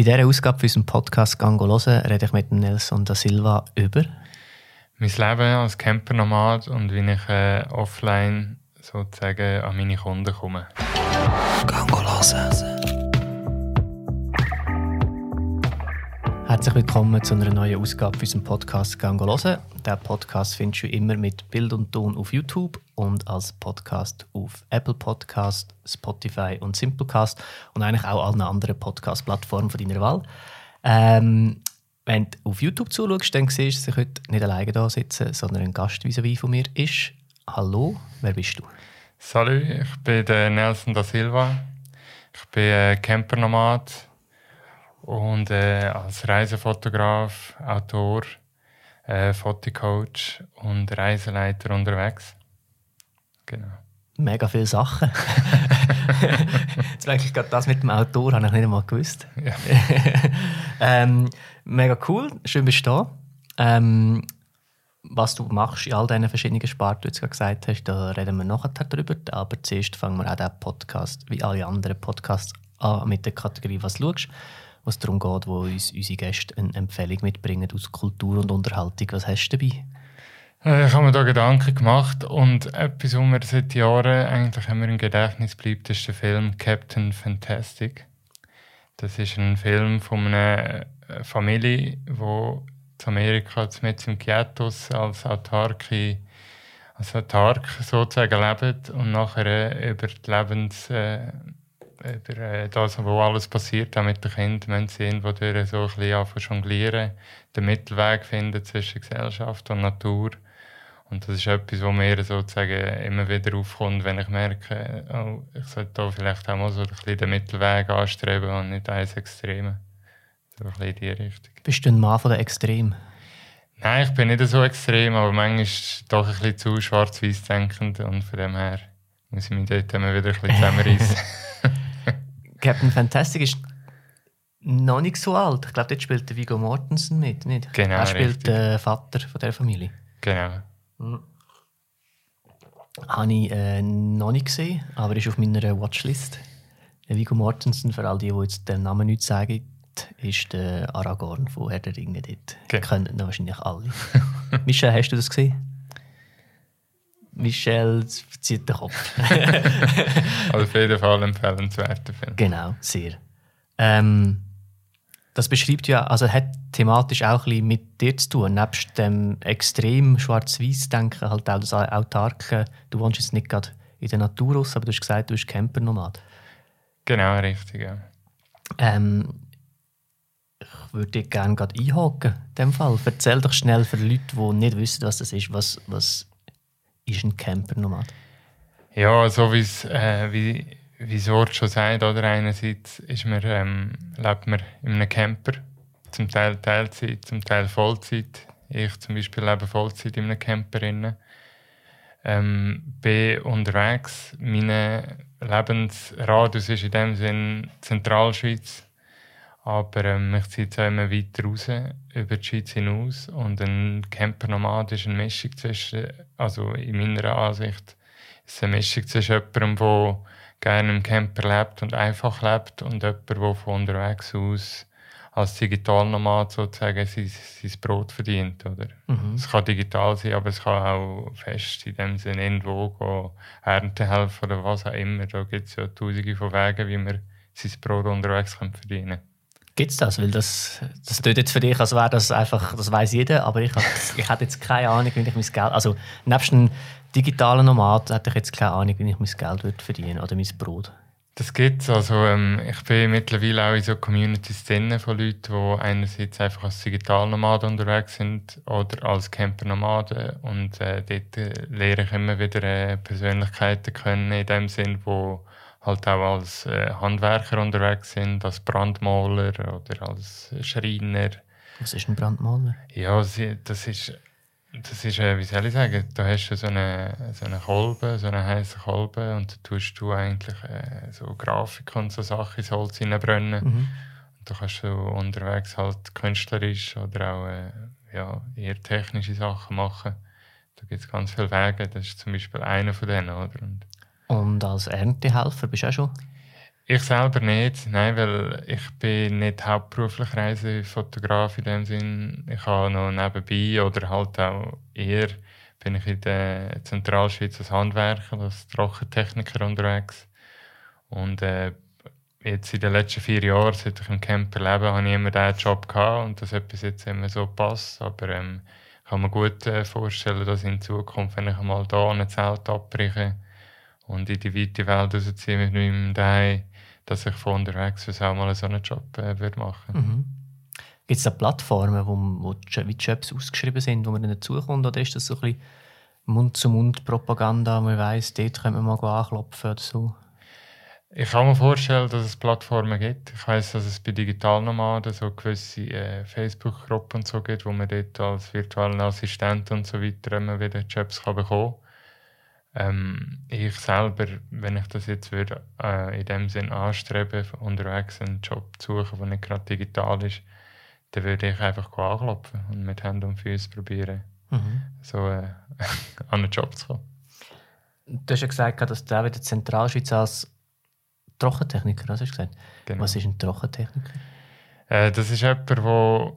In dieser Ausgabe für unseren Podcast «Gango hören» rede ich mit Nelson da Silva über mein Leben als Camper-Nomad und wie ich äh, offline sozusagen an meine Kunden komme. «Gango hören». Herzlich willkommen zu einer neuen Ausgabe für unseren Podcast «Gango hören». Den Podcast findest du immer mit Bild und Ton auf YouTube und als Podcast auf Apple Podcast, Spotify und Simplecast und eigentlich auch allen anderen Podcast-Plattformen deiner Wahl. Ähm, wenn du auf YouTube zuschaust, dann siehst du, dass ich heute nicht alleine da sitze, sondern ein Gast vis von mir ist. Hallo, wer bist du? Salut, ich bin der Nelson da Silva. Ich bin äh, Campernomad und äh, als Reisefotograf, Autor, äh, Fotocoach und Reiseleiter unterwegs. Genau. Mega viele Sachen. Jetzt eigentlich gerade das mit dem Autor, habe ich nicht einmal gewusst. Ja. ähm, mega cool, schön bist du da. Ähm, was du machst in all diesen verschiedenen Sparten, die du jetzt gerade gesagt hast, da reden wir nachher darüber. Aber zuerst fangen wir auch diesen Podcast, wie alle anderen Podcasts, an mit der Kategorie «Was schaust?», was darum geht, wo uns unsere Gäste eine Empfehlung mitbringen aus Kultur und Unterhaltung. Was hast du dabei? Äh, ich habe mir da Gedanken gemacht und etwas, was mir seit Jahren eigentlich immer im Gedächtnis bleibt, ist der Film Captain Fantastic. Das ist ein Film von einer äh, Familie, die in Amerika mit im Ghettos als Autarke, als Autark sozusagen lebt und nachher über die Lebens äh, über das, was alles passiert, auch mit den Kindern, wenn sie irgendwo durch so ein bisschen jonglieren, den Mittelweg finden zwischen Gesellschaft und Natur. Und das ist etwas, was mir sozusagen immer wieder aufkommt, wenn ich merke, oh, ich sollte da vielleicht auch mal so ein bisschen den Mittelweg anstreben und nicht eins Extreme. So ein bisschen in die Richtung. Bist du ein Mann von der Extrem? Nein, ich bin nicht so extrem, aber manchmal doch ein bisschen zu schwarz-weiß denkend und von dem her muss ich mich dort immer wieder ein bisschen zusammenreißen. Captain Fantastic ist noch nicht so alt. Ich glaube, dort spielt der Viggo Mortensen mit, nicht? Genau, Er spielt den Vater von der Familie. Genau. Mhm. Habe ich äh, noch nicht gesehen, aber ist auf meiner Watchlist. Der Viggo Mortensen, für all die, die jetzt den Namen nicht sagen, ist der Aragorn von Herr der Ringe dort. Okay. Kennen ihn wahrscheinlich alle. Michel, hast du das gesehen? Michel zieht den Kopf. also auf jeden Fall empfehlenswerter Film. Genau, sehr. Ähm, das beschreibt ja, also hat thematisch auch ein bisschen mit dir zu tun. Nebst dem extrem schwarz-weiß-Denken, halt auch das Autarke. Du wohnst jetzt nicht gerade in der Natur aus, aber du hast gesagt, du bist Campernomad. Genau, richtig, ja. Ähm, ich würde dich gerne gerade einhaken, in dem Fall. Erzähl doch schnell für Leute, die nicht wissen, was das ist, was, was ist ein Campernomad? Ja, so äh, wie wie das Wort schon sagt, oder einerseits ist man, ähm, lebt man in einem Camper, zum Teil Teilzeit, zum Teil Vollzeit. Ich zum Beispiel lebe Vollzeit in einem Camper. Ähm, bin unterwegs. Mein Lebensradius ist in dem Sinn Zentralschweiz. Aber ähm, ich ziehe es auch immer weiter raus, über die Schweiz hinaus. Und ein Camper-Nomad ist eine Mischung zwischen, also in meiner Ansicht, ist eine Mischung zwischen jemandem, der gerne im Camper lebt und einfach lebt und jemand, der von unterwegs aus als Digitalnomad sozusagen sein, sein Brot verdient. Oder? Mhm. Es kann digital sein, aber es kann auch fest in dem Sinne irgendwo Ernte helfen oder was auch immer. Da gibt es ja tausende von Wegen, wie man sein Brot unterwegs kann verdienen kann. Gibt es das? Weil das, das tut jetzt für dich, als wäre das einfach, das weiß jeder, aber ich, ich habe jetzt keine Ahnung, wie ich mein Geld, also nebst einem digitalen Nomad hätte ich jetzt keine Ahnung, wie ich mein Geld würde verdienen oder mein Brot. Das gibt es. Also, ähm, ich bin mittlerweile auch in so Communities drin von Leuten, die einerseits einfach als Digitalnomaden unterwegs sind oder als Campernomaden. Und äh, dort äh, lehre ich immer wieder äh, Persönlichkeiten kennen, in dem Sinn, wo halt auch als äh, Handwerker unterwegs sind, als Brandmaler oder als Schreiner. Was ist ein Brandmaler? Ja, das ist, das ist äh, wie soll ich sagen, da hast du so eine, so eine Kolbe, so eine heiße Kolbe und da tust du eigentlich äh, so Grafik und so Sachen ins Holz hineinbrennen. Mhm. Und da kannst du unterwegs halt künstlerisch oder auch äh, ja, eher technische Sachen machen. Da gibt es ganz viele Wege, das ist zum Beispiel einer von denen. Oder? Und und als Erntehelfer bist du auch schon? Ich selber nicht, nein, weil ich bin nicht hauptberuflich Reisefotograf in dem Sinn. Ich habe noch nebenbei oder halt auch eher bin ich in der Zentralschweiz als Handwerker, als Trockentechniker unterwegs. Und äh, jetzt in den letzten vier Jahren, seit ich im Camper lebe, habe ich immer diesen Job gehabt und das hat bis jetzt immer so passt. Aber ähm, ich kann mir gut äh, vorstellen, dass in Zukunft, wenn ich einmal hier ein Zelt abbreche und in die weite Welt rausziehe mit meinem Daheim, dass ich von unterwegs aus auch mal so einen Job äh, würde machen mhm. Gibt es da Plattformen, wo, wo die Jobs ausgeschrieben sind, wo man dann dazukommt? Oder ist das so ein bisschen Mund-zu-Mund-Propaganda? Man weiss, dort können wir mal anklopfen oder so? Ich kann mir vorstellen, dass es Plattformen gibt. Ich weiß, dass es bei Digitalnomaden so gewisse äh, Facebook-Gruppen und so gibt, wo man dort als virtueller Assistent und so weiter immer wieder Jobs kann bekommen kann. Ähm, ich selber, wenn ich das jetzt würde, äh, in dem Sinn anstreben, unterwegs einen Job zu suchen, der nicht gerade digital ist, dann würde ich einfach anklopfen und mit Händen und Füßen probieren, mhm. so äh, an einen Job zu kommen. Du hast ja gesagt, dass du auch in der Zentralschweiz als Trockentechniker, was hast du gesagt? Genau. Was ist ein Trockentechniker? Äh, das ist jemand, der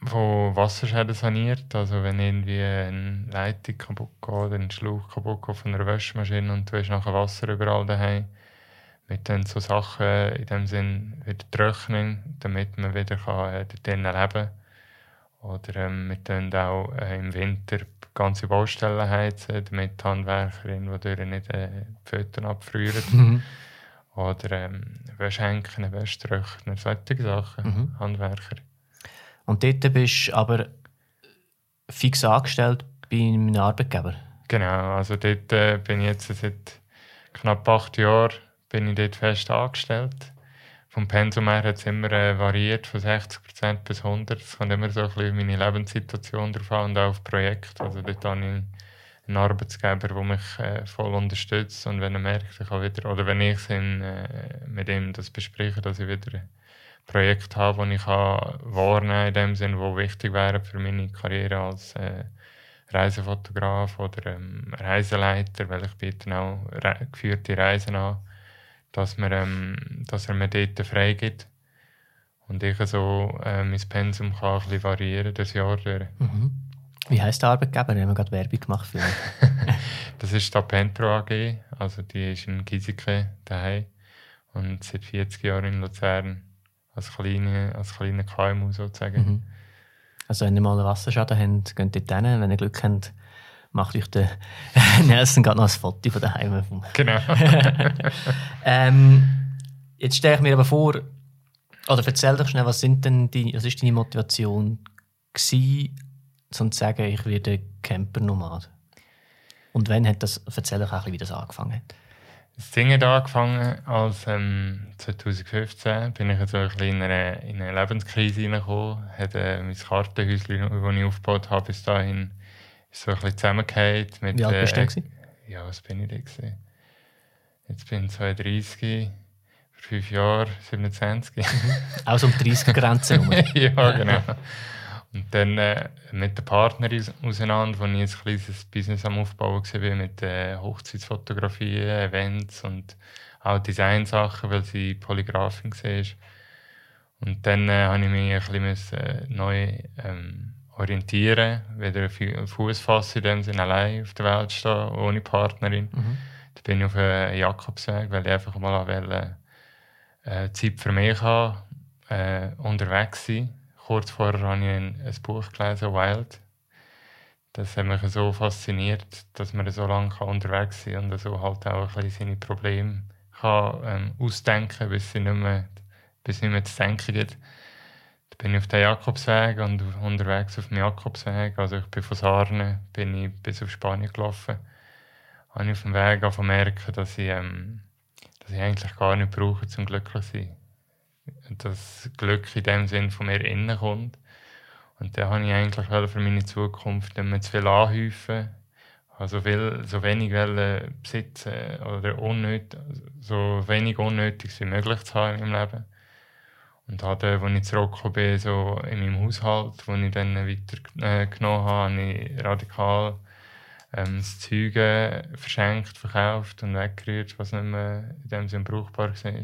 wo Wasserschäden saniert. Also wenn irgendwie eine Leitung kaputt geht oder ein Schlauch kaputt geht von einer Waschmaschine und du hast nachher Wasser überall daheim. Wir tun so Sachen in dem Sinn wieder trocknen, damit man wieder kann, äh, dort leben kann. Oder ähm, wir tun auch äh, im Winter ganze Baustellen heizen, damit die Handwerkerin, die nicht äh, die Föten abfrieren. Mhm. Oder ähm, Wäschhänken, Wäschtrockner, solche Sachen, mhm. Handwerker. Und dort bist du aber fix angestellt bei einem Arbeitgeber? Genau, also dort äh, bin ich jetzt seit knapp acht Jahren bin ich dort fest angestellt. Vom Pensum her hat es immer äh, variiert, von 60% bis 100%. Es kommt immer so ein bisschen meine Lebenssituation drauf an und auch auf Projekt. Also dort habe ich einen Arbeitsgeber, der mich äh, voll unterstützt und wenn er merkt, ich kann wieder, oder wenn ich ihn, äh, mit ihm das bespreche, dass ich wieder Projekte habe, die ich wahrnehmen kann, in dem Sinne, die wichtig wären für meine Karriere als äh, Reisefotograf oder ähm, Reiseleiter, weil ich biete auch re geführte Reisen an, dass, mir, ähm, dass er mir dort freigibt und ich so äh, mein Pensum kann ein bisschen variieren das Jahr durch. Mhm. Wie heisst der Arbeitgeber? Wir haben gerade Werbung gemacht für Das ist die Pentro AG, also die ist in Giseke daheim und seit 40 Jahren in Luzern als kleine, als kleine KMU sozusagen. Mhm. Also wenn ihr mal einen Wasserschaden habt, geht dort hin. Wenn ihr Glück habt, macht euch der Nelson gerade noch ein Foto von daheim. Genau. ähm, jetzt stelle ich mir aber vor, oder erzähl doch schnell, was, sind denn die, was ist deine Motivation gewesen, um zu sagen, ich werde Camper-Nomad? Und wann hat das, erzähl doch auch ein bisschen, wie das angefangen hat. Das Ding hat angefangen als ähm, 2015 bin ich so ein in eine, in eine Lebenskrise hineingekommen. Hatte äh, mein Kartenhäuschen, das ich aufgebaut habe, bis dahin ist so ein bisschen zusammengefallen. Wie alt bist du denn? Ja, was bin ich denn? Gewesen? Jetzt bin ich 32, vor fünf Jahren 27. Auch so um 30 Grenzen ja, genau. Und dann äh, mit der Partnerin auseinander, wo ich ein kleines Business am Aufbauen war, mit äh, Hochzeitsfotografie, Events und auch Designsachen, weil sie Polygrafin war. Und dann äh, habe ich mich ein bisschen äh, neu ähm, orientieren, wieder Fuß fassen, in dem Sinne allein auf der Welt stehen, ohne Partnerin. Mhm. Da bin ich auf einen Jakobsweg, weil ich einfach mal wollte, äh, Zeit für mich haben, äh, unterwegs sein kurz vorher habe ich ein, ein Buch gelesen, Wild. Das hat mich so fasziniert, dass man so lange unterwegs sein kann und so halt auch ein bisschen seine Probleme kann, ähm, ausdenken bis sie nicht mehr, bis nicht mehr zu denken gibt. Da bin ich auf den Jakobsweg und unterwegs auf dem Jakobsweg. Also ich bin von Sarne bin ich bis auf Spanien gelaufen. Habe ich auf dem Weg merken, dass ich, ähm, dass ich eigentlich gar nicht brauche, zum glücklich zu sein das Glück in dem Sinn von mir innen kommt. Und da habe ich eigentlich für meine Zukunft nicht mehr zu viel anhäufen, also viel, so wenig besitzen oder unnötig, so wenig Unnötiges wie möglich zu haben im Leben. Und habe, als ich zurückgekommen bin, so in meinem Haushalt, wo ich dann weitergenommen äh, habe, habe ich radikal ähm, das Zeug verschenkt, verkauft und weggerührt, was nicht mehr in dem Sinne brauchbar war.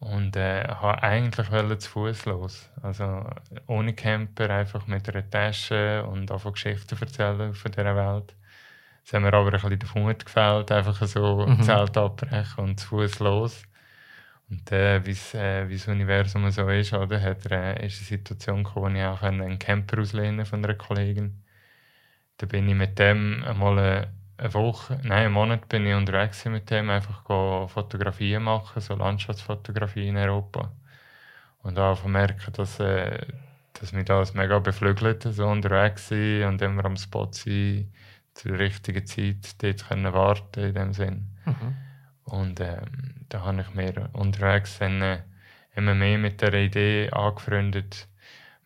Und äh, habe eigentlich zu Fuß los. Also ohne Camper, einfach mit einer Tasche und einfach Geschichten erzählen von dieser Welt. Es hat mir aber ein bisschen der Mut gefällt, einfach so mhm. Zelt abbrechen und zu Fuß los. Und äh, wie äh, das Universum so ist, oder, hat, äh, ist eine Situation gekommen, wo ich auch einen Camper auslehnen von einer Kollegin. Da bin ich mit dem einmal eine, Woche, nein, einen Monat bin ich unterwegs mit dem, einfach Fotografien machen, so Landschaftsfotografie in Europa. Und da merken, dass, äh, dass mich das mega beflügelt, so unterwegs sein und immer am Spot sein, zur richtigen Zeit dort können warten in dem Sinn. Mhm. Und ähm, da habe ich mir unterwegs dann, äh, immer mehr mit der Idee angefreundet,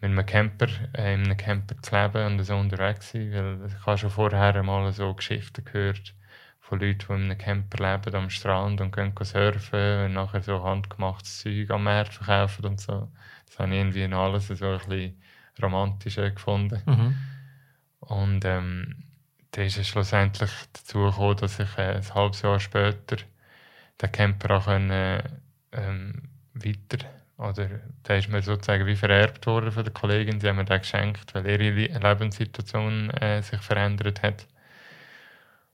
mit einem Camper, äh, in einem Camper zu leben und so unterwegs zu sein. Weil ich habe schon vorher mal so Geschichten gehört von Leuten, die in einem Camper leben am Strand und gehen surfen und nachher so handgemachtes Zeug am Markt verkaufen und so. Das habe ich irgendwie in alles so ein bisschen romantischer gefunden. Mhm. Und ähm, dann ist es schlussendlich dazu gekommen, dass ich äh, ein halbes Jahr später den Camper auch können, ähm, weiter oder der ist mir sozusagen wie vererbt worden von der Kollegin. Sie haben mir den geschenkt, weil ihre Lebenssituation äh, sich verändert hat.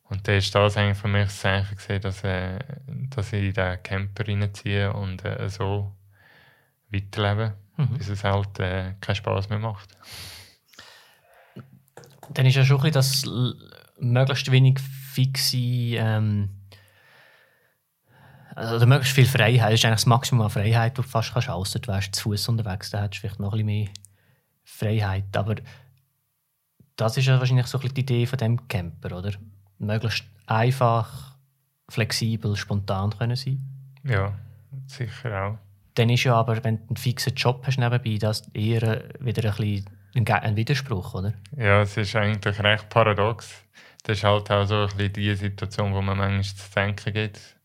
Und dann ist das eigentlich für mich das Zeichen gewesen, dass, äh, dass ich in den Camper reinziehe und äh, so weiterlebe, mhm. bis es halt äh, keinen Spaß mehr macht. Dann ist ja schon ein bisschen das möglichst wenig fixe ähm, also möglichst viel Freiheit. Das ist eigentlich das Maximum an Freiheit, das du fast kannst, außer du wärst zu Fuß unterwegs, dann hättest du vielleicht noch ein bisschen mehr Freiheit. Aber das ist ja wahrscheinlich so ein bisschen die Idee von dem Camper, oder? Möglichst einfach, flexibel, spontan können sein. Ja, sicher auch. Dann ist ja aber, wenn du einen fixen Job hast nebenbei, das eher wieder ein bisschen ein Widerspruch, oder? Ja, es ist eigentlich recht paradox. Das ist halt auch so ein bisschen die Situation, wo man manchmal zu denken geht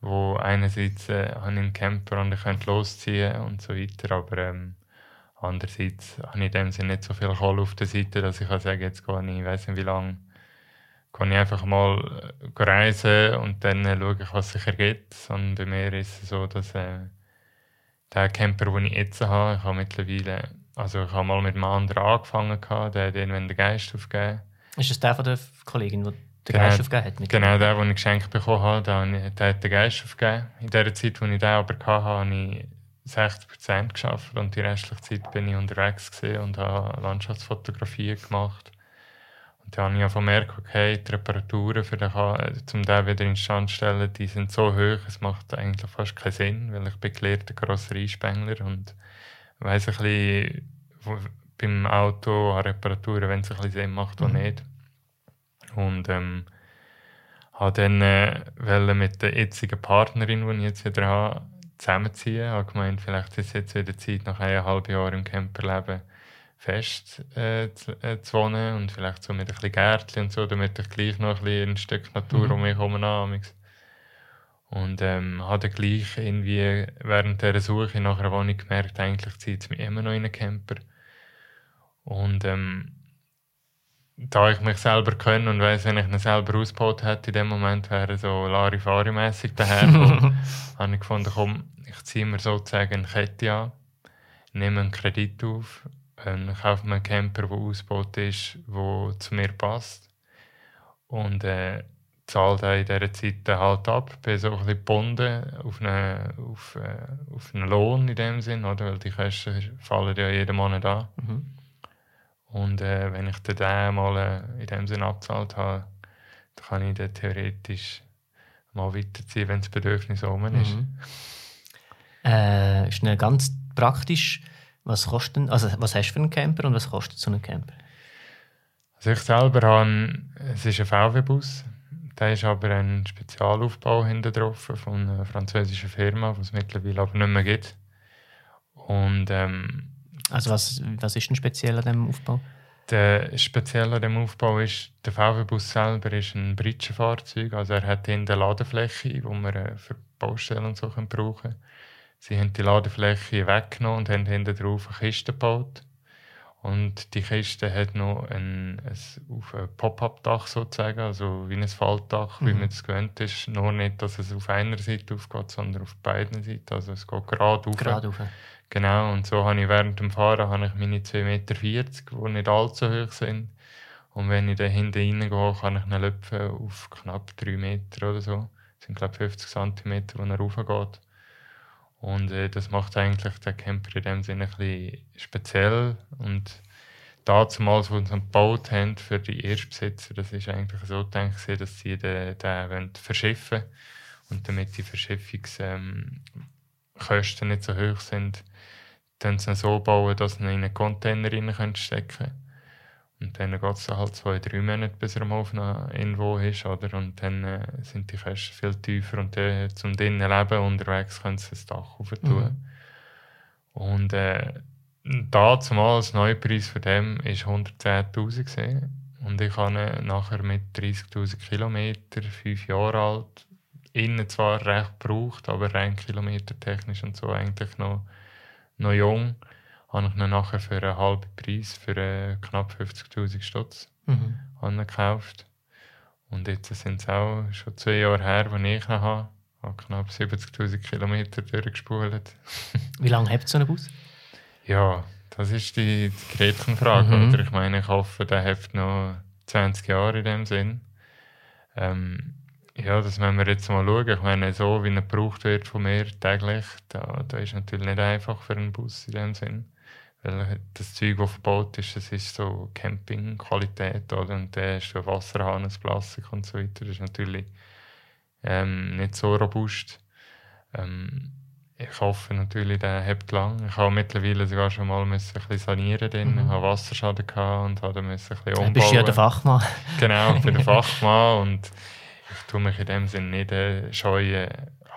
wo einerseits äh, habe ich einen Camper und ich könnte losziehen und so weiter, aber ähm, andererseits habe ich in dem Sinne nicht so viel Kohle auf der Seite, dass ich kann sagen, jetzt gehe ich, ich weiß nicht wie lange, kann ich einfach mal äh, reisen und dann äh, schaue ich, was sich ergibt. Und bei mir ist es so, dass äh, der Camper, den ich jetzt habe, ich habe mittlerweile, also ich habe mal mit einem anderen angefangen, der hat irgendwann den Geist aufgegeben. Ist das der von der Kollegin, die den genau, Geist aufgegeben hat. genau, der, den ich geschenkt bekommen habe, der, der hat den Geist aufgegeben. In der Zeit, als ich den aber hatte, habe ich 60% geschafft und die restliche Zeit bin ich unterwegs und habe Landschaftsfotografien gemacht. Und dann habe ich gemerkt, okay, die Reparaturen, für den, um den wieder instand zu stellen, die sind so hoch, es macht eigentlich fast keinen Sinn, weil ich bin gelehrter Karosserieспengler und weiss ein bisschen beim Auto an Reparaturen, wenn es ein bisschen Sinn macht oder mhm. nicht. Und ähm, habe dann äh, mit der jetzigen Partnerin, die ich jetzt wieder habe, zusammenziehen. Ich habe gemeint, vielleicht ist es jetzt wieder Zeit, nach eineinhalb Jahren im Camperleben fest äh, zu, äh, zu, wohnen und vielleicht so mit ein bisschen Gärtchen und so, damit ich gleich noch ein, bisschen ein Stück Natur mhm. um mich herum. Und ähm, habe dann gleich irgendwie während dieser Suche nach einer Wohnung gemerkt, eigentlich zieht es mich immer noch in einen Camper. Und ähm, da ich mich selber kenne und weiß, wenn ich ihn selber ausgebaut hätte, in dem Moment wäre so Larifari-mässig daher. habe ich gefunden, komm, ich ziehe mir sozusagen eine Kette an, nehme einen Kredit auf, und kaufe mir einen Camper, der ausgebaut ist, der zu mir passt. Und äh, zahle dann in dieser Zeit halt ab. Bin so ein bisschen gebunden auf einen, auf, äh, auf einen Lohn in dem Sinn, oder? weil die Kosten fallen ja jeden Monat an. Mhm. Und äh, wenn ich den mal äh, in dem Sinne abgezahlt habe, dann kann ich den theoretisch mal weiterziehen, wenn das Bedürfnis oben ist. Mhm. Äh, schnell ganz praktisch, was kostet, also was hast du für einen Camper und was kostet so ein Camper? Also ich selber habe, es ist ein VW-Bus, da ist aber ein Spezialaufbau hinter drauf von einer französischen Firma, die es mittlerweile aber nicht mehr gibt. Und ähm, also was, was ist denn speziell an diesem Aufbau? Der speziell an dem Aufbau ist, der VW-Bus selber ist ein Britschenfahrzeug, also er hat in der Ladefläche, die wir äh, für Baustellen und so können brauchen Sie haben die Ladefläche weggenommen und haben hinten drauf eine Kiste gebaut. Und die Kiste hat noch ein, ein, ein Pop-up-Dach sozusagen, also wie ein Faltdach, mhm. wie man es gewöhnt ist. Nur nicht, dass es auf einer Seite aufgeht, sondern auf beiden Seiten. Also es geht gerade auf. Gerade auf. Genau, und so habe ich während dem Fahren habe ich meine 2,40 Meter, die nicht allzu hoch sind. Und wenn ich dann hinten reingehe, kann ich ihn löpfen auf knapp 3 Meter oder so. Das sind, glaube ich, 50 cm, wo er raufgeht. Und äh, das macht eigentlich den Camper in dem Sinne ein speziell. Und damals, als wir ihn gebaut haben für die Erstbesitzer, das ist eigentlich so gedacht, dass sie den, den verschiffen wollen. Und damit die Verschiffungskosten ähm, nicht so hoch sind, dann sie so bauen, dass sie ihn in einen Container stecken können. Und dann geht es halt zwei, drei Monate, bis er mal auf irgendwo ist. Oder? Und dann äh, sind die Kosten viel tiefer. Und dann zum drinnen Leben unterwegs können sie das Dach aufentun. Mhm. Und äh, da zumal das Neupreis von dem war 110.000 Und ich habe nachher mit 30.000 Kilometern, fünf Jahre alt, innen zwar recht gebraucht, aber rein kilometertechnisch und so eigentlich noch, noch jung habe ich ihn nachher für einen halben Preis, für äh, knapp 50'000 Stutz mhm. gekauft. Und jetzt sind es auch schon zwei Jahre her, als ich ihn habe. Ich habe knapp 70'000 Kilometer durchgespult. Wie lange habt ihr so einen Bus? Ja, das ist die, die Gretchenfrage. Mhm. Oder? Ich meine, ich hoffe, der hat noch 20 Jahre in dem Sinn. Ähm, ja, das müssen wir jetzt mal schauen. Ich meine, so wie er gebraucht wird von mir täglich, da, da ist natürlich nicht einfach für einen Bus in dem Sinn. Weil das Zeug, das verbaut ist, das ist so Campingqualität, oder? Und der ist ein Wasserhahn, ein Plastik und so weiter. Das ist natürlich ähm, nicht so robust. Ähm, ich hoffe natürlich, der hebt lang. Ich habe mittlerweile sogar schon mal müssen ein bisschen sanieren drin. Mhm. Ich hatte Wasserschaden und habe müssen ein bisschen umbauen. Du bist ja der Fachmann. genau, ich bin der Fachmann und ich tue mich in dem Sinne nicht äh, scheuen,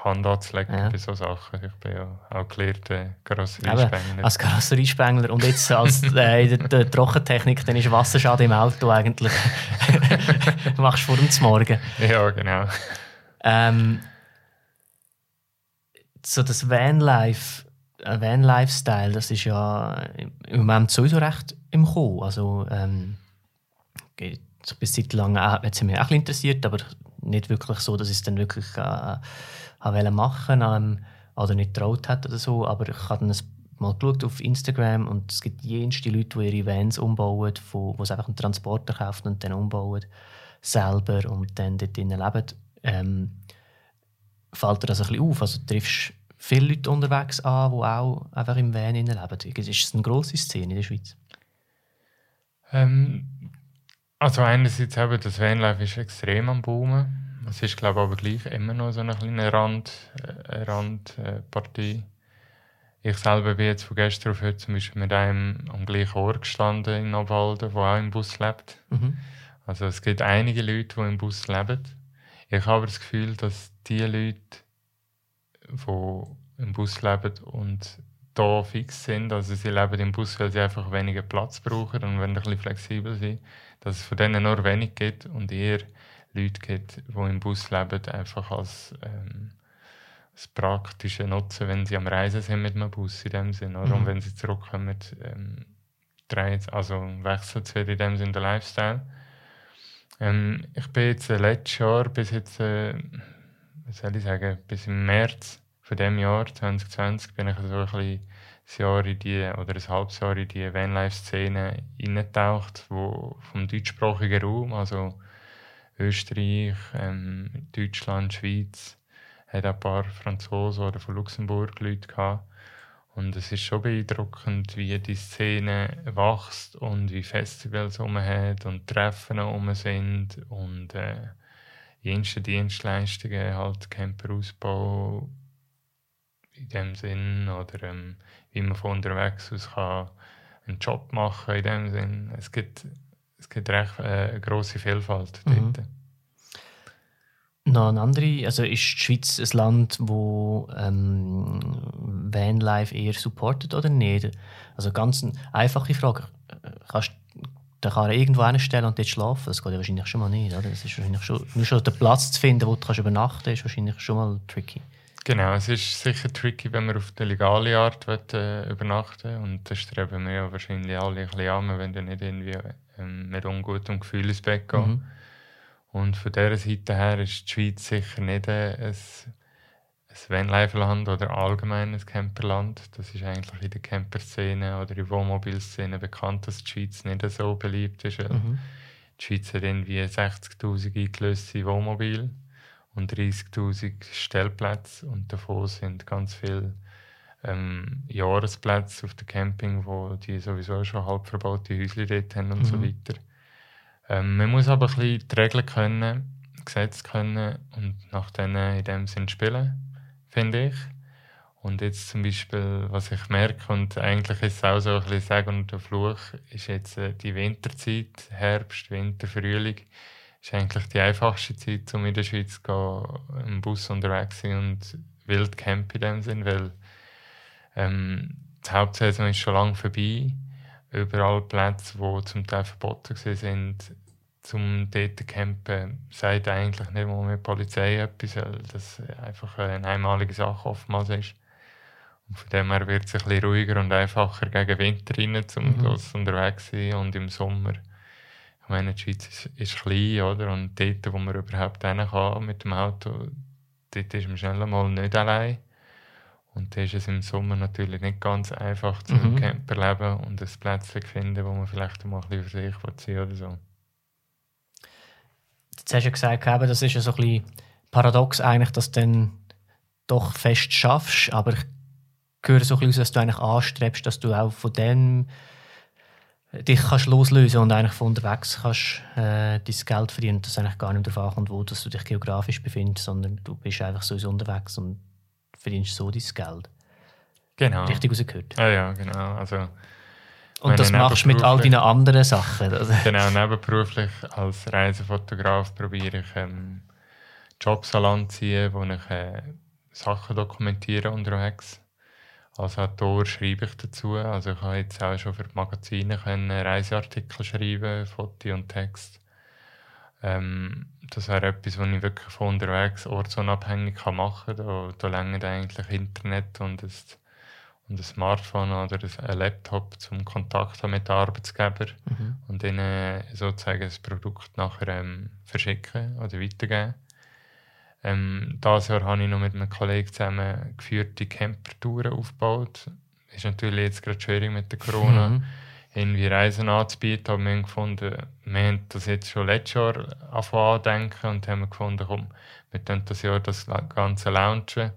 Hand anzulegen ja. bei solchen Sachen. Ich bin ja auch gelehrter Karosseriespengler. Als Karosseriespengler und jetzt als äh, in der, Trockentechnik, dann ist Wasserschaden im Auto eigentlich. machst du vor dem Morgen. Ja, genau. Ähm, so das Vanlife, äh, Van-Lifestyle, das ist ja im Moment sowieso recht im Kommen. Also, ähm, so ein Zeit lang hat es mich auch interessiert, aber nicht wirklich so, dass ich es dann wirklich äh, wollte machen ähm, oder nicht getraut hat oder so. Aber ich habe dann mal geschaut auf Instagram und es gibt jenste Leute, die ihre Vans umbauen, wo, wo sie einfach einen Transporter kaufen und dann umbauen selber und dann dort drinnen leben. Ähm, fällt dir das ein bisschen auf? Also triffst viele Leute unterwegs an, die auch einfach im Van leben. Ist es eine grosse Szene in der Schweiz? Ähm, also einerseits eben, das Vanlife ist extrem am Boomen. Es ist glaube ich aber gleich immer noch so eine kleine Rand, äh, Randpartie. ich selber bin jetzt von gestern auf heute zum Beispiel mit einem am gleichen Ort gestanden in Obwalden, der auch im Bus lebt. Mhm. Also es gibt einige Leute, die im Bus leben. Ich habe das Gefühl, dass die Leute, die im Bus leben und da fix sind, also sie leben im Bus, weil sie einfach weniger Platz brauchen und wenn ein bisschen flexibel sind, dass es von denen nur wenig gibt und eher Leute gibt, die im Bus leben, einfach als, ähm, als praktische Nutzen, wenn sie am Reisen sind mit einem Bus in dem Sinn. Oder? Mhm. Und wenn sie zurückkommen, ähm, also wechselt es wieder in dem Sinn der Lifestyle. Ähm, ich bin jetzt äh, letztes Jahr bis jetzt, äh, was soll ich sagen, bis im März von dem Jahr 2020 bin ich so ein bisschen Jahr in die, oder ein halbes Jahr in die Vanlife-Szene eingetaucht, wo vom deutschsprachigen Raum, also Österreich, ähm, Deutschland, Schweiz, hat ein paar Franzosen oder von Luxemburg Leute gehabt. Und es ist schon beeindruckend, wie die Szene wächst und wie Festivals um hat und Treffen um sind und äh, jenste Dienstleistungen, halt Camperausbau in dem Sinn oder ähm, wie man von unterwegs aus kann einen Job machen in dem Sinn. Es gibt, es gibt recht äh, eine grosse Vielfalt mhm. dort. Noch eine andere, also ist die Schweiz ein Land, wo ähm, Vanlife eher supportet oder nicht? Also ganz eine einfache Frage. Kannst da kann er irgendwo hinstellen und dort schlafen. Das geht ja wahrscheinlich schon mal nicht. Oder? Das ist wahrscheinlich schon, nur schon den Platz zu finden, wo du kannst übernachten kannst, ist wahrscheinlich schon mal tricky. Genau, es ist sicher tricky, wenn man auf der legale Art will, äh, übernachten Und das streben wir ja wahrscheinlich alle ein bisschen an, wenn du nicht irgendwie ähm, mit ungutem Gefühl ins Bett gehen. Mhm. Und von dieser Seite her ist die Schweiz sicher nicht äh, ein, ein Vanlife-Land oder allgemein ein Camperland. Das ist eigentlich in der Camperszene oder in der Wohnmobilszene bekannt, dass die Schweiz nicht so beliebt ist. Mhm. Die Schweiz hat irgendwie 60'000 eingelöste Wohnmobile und 30.000 Stellplätze und davon sind ganz viele ähm, Jahresplätze auf dem Camping, wo die sowieso schon halb verbaute Häuschen dort haben und mhm. so weiter. Ähm, man muss aber ein bisschen die Regeln können, Gesetze können und nach denen in dem Sinn spielen, finde ich. Und jetzt zum Beispiel, was ich merke, und eigentlich ist es auch so ein bisschen Sagen und der Fluch, ist jetzt äh, die Winterzeit, Herbst, Winter, Frühling, ist eigentlich die einfachste Zeit, um in der Schweiz zu gehen, im Bus unterwegs zu sein und wild campen in dem Sinn, weil ähm, die Hauptsaison ist schon lange vorbei. Überall Plätze, die zum Teil verboten sind, zum dort zu campen, sagt eigentlich nicht mal mit Polizei etwas, weil das einfach eine einmalige Sache oftmals ist. Und von dem her wird es ein bisschen ruhiger und einfacher gegen Winter rein, um mhm. unterwegs zu sein und im Sommer meine, die Schweiz ist, ist klein, oder? Und dort, wo man überhaupt hin kann mit dem Auto, dort ist man schnell mal nicht allein. Und da ist es im Sommer natürlich nicht ganz einfach, zum mhm. Camper leben und ein Plätzchen zu finden, wo man vielleicht mal ein bisschen für sich sein oder so. Jetzt hast du ja gesagt, das ist ja so ein bisschen paradox eigentlich, dass du dann doch fest schaffst, aber ich höre so ein bisschen dass du eigentlich anstrebst, dass du auch von dem dich kannst loslösen und eigentlich von unterwegs kannst äh, dein Geld verdienen, dass eigentlich gar nicht darauf ankommt, wo dass du dich geografisch befindest, sondern du bist einfach so unterwegs und verdienst so dein Geld. Genau. Richtig rausgehört. Ja, ja, genau. Also, und das machst du mit all deinen anderen Sachen. genau, nebenberuflich als Reisefotograf probiere ich ähm, Jobs anzuziehen, wo ich äh, Sachen dokumentiere unterwegs als Autor schreibe ich dazu. Also ich habe jetzt auch schon für die Magazine können Reiseartikel schreiben, Foto und Text. Ähm, das wäre etwas, was ich wirklich von unterwegs ortsunabhängig machen kann. Da, da längert eigentlich Internet und ein, und ein Smartphone oder ein Laptop zum Kontakt mit den Arbeitgeber mhm. und ihnen sozusagen das Produkt nachher ähm, verschicken oder weitergeben. Ähm, dieses Jahr habe ich noch mit einem Kollegen zusammen geführte Campertouren aufgebaut. Ist natürlich jetzt gerade schwierig mit der Corona, mhm. irgendwie Reisen anzubieten. Aber wir haben gefunden, wir haben das jetzt schon letztes Jahr angefangen und haben gefunden, komm, wir können das Jahr das Ganze launchen.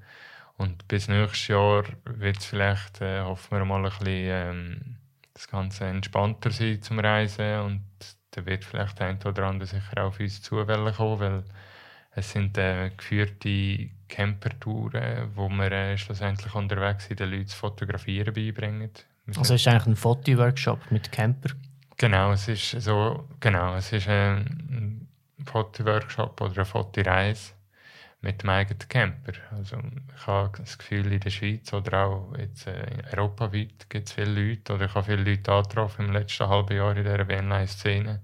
Und bis nächstes Jahr wird es vielleicht, äh, hoffen wir mal, ein bisschen ähm, das Ganze entspannter sein zum Reisen. Und da wird vielleicht ein oder andere sicher auch auf uns zuwählen kommen, weil es sind äh, geführte Campertouren, wo wir äh, schlussendlich unterwegs sind, den Leuten das Fotografieren beibringen. Also es ist eigentlich ein Fotoworkshop mit Camper? Genau, es ist so, genau, es ist ein Fotoworkshop oder eine Fotoreise mit dem eigenen Camper. Also ich habe das Gefühl, in der Schweiz oder auch jetzt äh, europaweit gibt es viele Leute, oder ich habe viele Leute angetroffen im letzten halben Jahr in dieser Vanlife-Szene,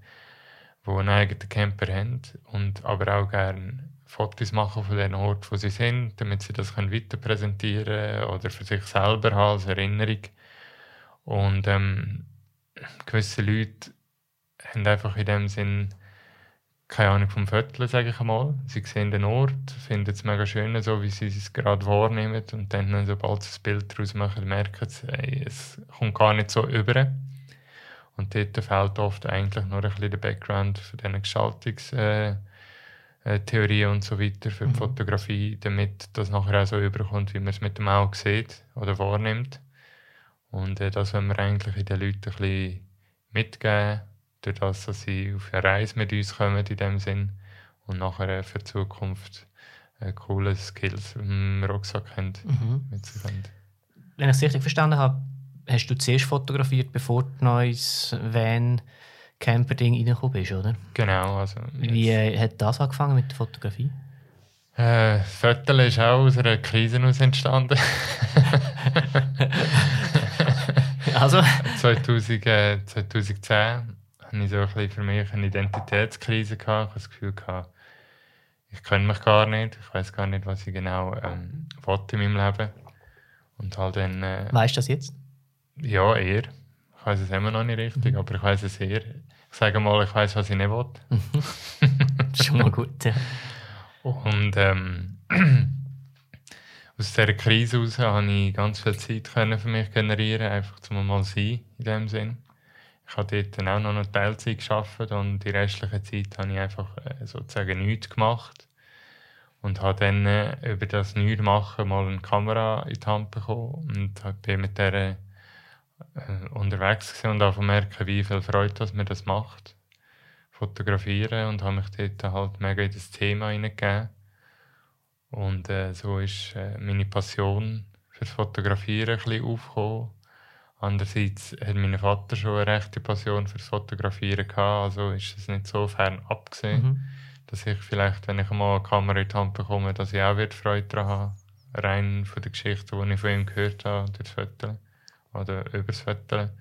die einen eigenen Camper haben und aber auch gerne Fotos machen von den Ort, wo sie sind, damit sie das können weiter präsentieren oder für sich selber haben als Erinnerung. Und ähm, gewisse Leute haben einfach in dem Sinn keine Ahnung vom Viertel, sage ich einmal. Sie sehen den Ort, finden es mega schön, so wie sie es gerade wahrnehmen und dann, sobald sie das Bild daraus machen, merken sie, ey, es kommt gar nicht so über. Und dort fehlt oft eigentlich nur ein bisschen der Background für diese Gestaltungstheorie äh, und so weiter für die mhm. Fotografie, damit das nachher auch so überkommt, wie man es mit dem Auge sieht oder wahrnimmt. Und äh, das wollen wir eigentlich in den Leuten ein bisschen mitgeben, durch das, dass sie auf eine Reise mit uns kommen in dem Sinn und nachher äh, für die Zukunft äh, coole Skills im Rucksack haben, mhm. Wenn ich es richtig verstanden habe, hast du zuerst fotografiert, bevor du neues Van Camper-Ding reingekommen bist, oder? Genau. Also Wie äh, hat das angefangen mit der Fotografie? Äh, Viertel ist auch aus einer Krise entstanden. also? 2000, äh, 2010 hatte ich so ein bisschen für mich eine Identitätskrise. Gehabt. Ich hatte das Gefühl, gehabt, ich kenne mich gar nicht, ich weiß gar nicht, was ich genau ähm, in meinem Leben. Und halt dann... Äh, weißt du das jetzt? Ja, eher. Ich weiß es immer noch nicht richtig, mhm. aber ich weiß es eher. Ich sage mal, ich weiß, was ich nicht will. schon mal gut, ja. Und ähm, aus dieser Krise heraus habe ich ganz viel Zeit können für mich generieren, einfach zum mal sein in dem Sinn. Ich habe dort dann auch noch eine Teilzeit geschafft und die restliche Zeit habe ich einfach äh, sozusagen nichts gemacht. Und habe dann äh, über das Nichts machen mal eine Kamera in die Hand bekommen und bin mit der äh, unterwegs gewesen und auch merken, wie viel Freude dass mir das macht. Fotografieren und habe mich dort halt mega in das Thema hineingegeben. Und äh, so ist äh, meine Passion fürs Fotografieren ein bisschen aufgekommen. Andererseits hat mein Vater schon eine rechte Passion fürs Fotografieren gehabt, also ist es nicht so fern abgesehen, mhm. dass ich vielleicht, wenn ich mal eine Kamera in die Hand bekomme, dass ich auch wieder Freude daran habe. Rein von der Geschichte, die ich von ihm gehört habe, durchs Foteln oder übers Foteln.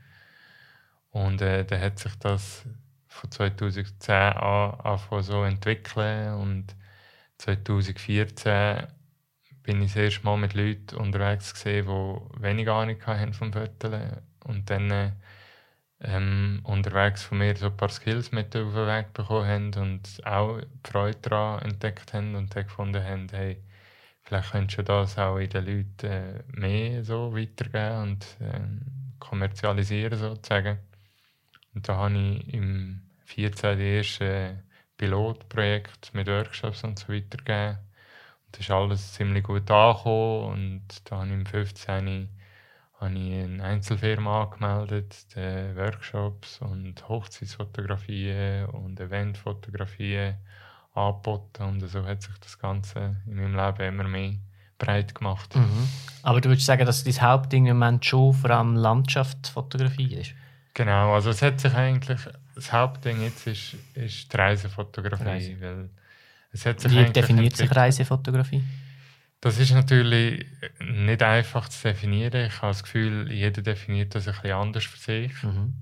Und äh, dann hat sich das von 2010 an angefangen so entwickeln und 2014 bin ich das erste Mal mit Leuten unterwegs gesehen, die wenig Ahnung hatten vom Föteln und dann ähm, unterwegs von mir so ein paar Skills mit auf den Weg bekommen haben und auch die Freude daran entdeckt haben und dann gefunden haben, hey, vielleicht könntest du das auch in den Leuten äh, mehr so weitergeben und äh, kommerzialisieren sozusagen. Und da habe ich im 14. die erste Pilotprojekt mit Workshops und so weiter gegeben. Und das ist alles ziemlich gut angekommen und da habe ich im 15. habe ich eine Einzelfirma angemeldet, Workshops und Hochzeitsfotografien und Eventfotografien angeboten und so hat sich das Ganze in meinem Leben immer mehr breit gemacht. Mhm. Aber du würdest sagen, dass dein Hauptding im Moment schon vor allem Landschaftsfotografie ist? Genau, also es hat sich eigentlich das Hauptding jetzt ist, ist die Reisefotografie. Reise. Weil es hat sich Wie definiert sich Reisefotografie? Das ist natürlich nicht einfach zu definieren. Ich habe das Gefühl, jeder definiert das ein bisschen anders für sich. Mhm.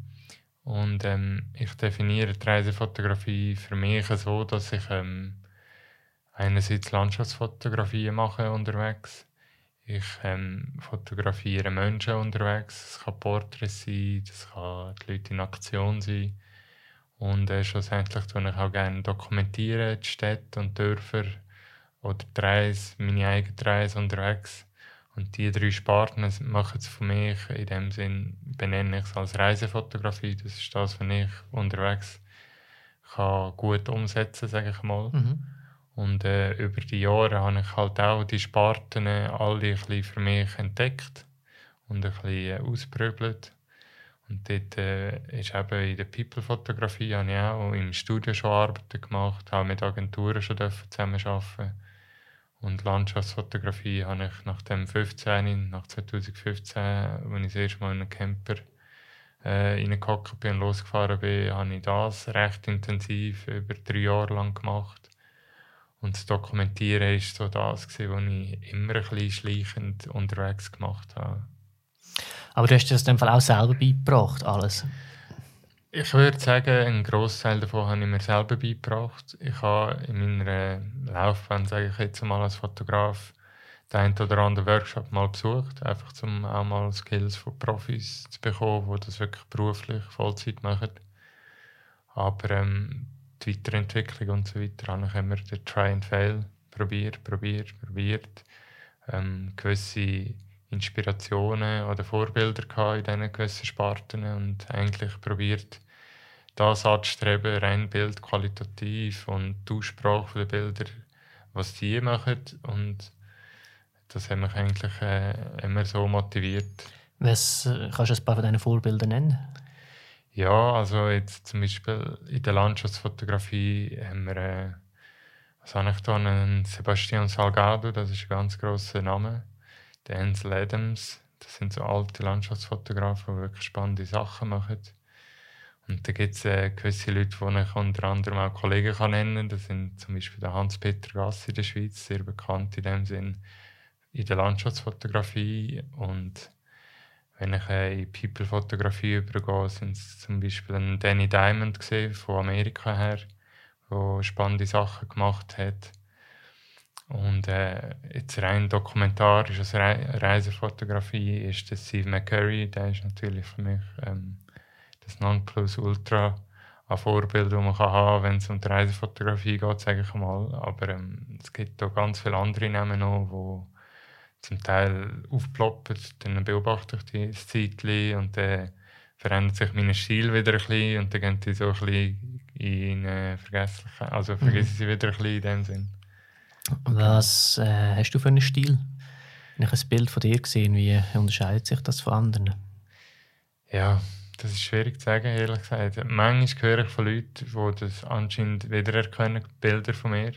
Und ähm, ich definiere die Reisefotografie für mich so, dass ich ähm, einerseits Landschaftsfotografie mache unterwegs. Ich ähm, fotografiere Menschen unterwegs. Es kann Porträts sein, das kann die Leute in Aktion sein. Und äh, schlussendlich tue ich auch gerne dokumentieren, die Städte und Dörfer oder die Reise, meine eigene Reise unterwegs. Und die drei Sparten machen es für mich. In dem Sinn benenne ich es als Reisefotografie. Das ist das, was ich unterwegs kann gut umsetzen sage ich mal. Mhm. Und äh, über die Jahre habe ich halt auch die Sparten alle ein bisschen für mich entdeckt und ein bisschen äh, ausprobiert. Und dort äh, ist eben in der People-Fotografie habe ich auch im Studio schon Arbeiten gemacht, auch mit Agenturen schon zusammenarbeiten Und Landschaftsfotografie habe ich nach dem 15, nach 2015, als ich das erste Mal in einen Camper äh, reingehockt bin und losgefahren bin, habe ich das recht intensiv über drei Jahre lang gemacht. Und das Dokumentieren war so das, was ich immer ein bisschen schleichend unterwegs gemacht habe. Aber du hast dir das in dem Fall auch selber beigebracht, alles? Ich würde sagen, einen Großteil davon habe ich mir selber beigebracht. Ich habe in meiner Laufbahn, sage ich jetzt mal als Fotograf, den einen oder anderen Workshop mal besucht, einfach um auch mal Skills von Profis zu bekommen, die das wirklich beruflich Vollzeit machen. Aber ähm, die Weiterentwicklung und so weiter habe ich immer den Try and Fail probiert, probiert, probiert. Ähm, gewisse Inspirationen oder Vorbilder in diesen gewissen Sparten und eigentlich probiert, das anzustreben, rein Bild qualitativ und die Aussprache der Bilder, was die machen und das hat mich eigentlich äh, immer so motiviert. Was, äh, kannst du ein paar von diesen Vorbildern nennen? Ja, also jetzt zum Beispiel in der Landschaftsfotografie haben wir, äh, was habe ich da, einen Sebastian Salgado, das ist ein ganz grosser Name der Ansel Adams. Das sind so alte Landschaftsfotografen, die wirklich spannende Sachen machen. Und da gibt es äh, gewisse Leute, die ich unter anderem auch Kollegen kann nennen kann. Das sind zum Beispiel der Hans-Peter Gass in der Schweiz, sehr bekannt in dem Sinn in der Landschaftsfotografie. Und wenn ich äh, in People-Fotografie übergehe, sind es zum Beispiel Danny Diamond gesehen, von Amerika her, der spannende Sachen gemacht hat. Und äh, jetzt rein dokumentarisch, also Re Reisefotografie, ist der Steve McCurry, der ist natürlich für mich ähm, das Nonplusultra an Vorbilder, die man kann haben kann, wenn es um die Reisefotografie geht, sage ich mal. Aber ähm, es gibt auch ganz viele andere Namen noch, die zum Teil aufploppen. Dann beobachte ich die Zeitchen und dann verändert sich mein Stil wieder ein bisschen und dann gehen die so ein bisschen in äh, Vergesslichkeit. Also vergessen mhm. sie wieder ein bisschen in dem Sinn. Was äh, hast du für einen Stil? Wenn ich ein Bild von dir gesehen, wie unterscheidet sich das von anderen? Ja, das ist schwierig zu sagen, ehrlich gesagt. Manchmal höre ich von Leuten, die das anscheinend wiedererkennen, Bilder von mir.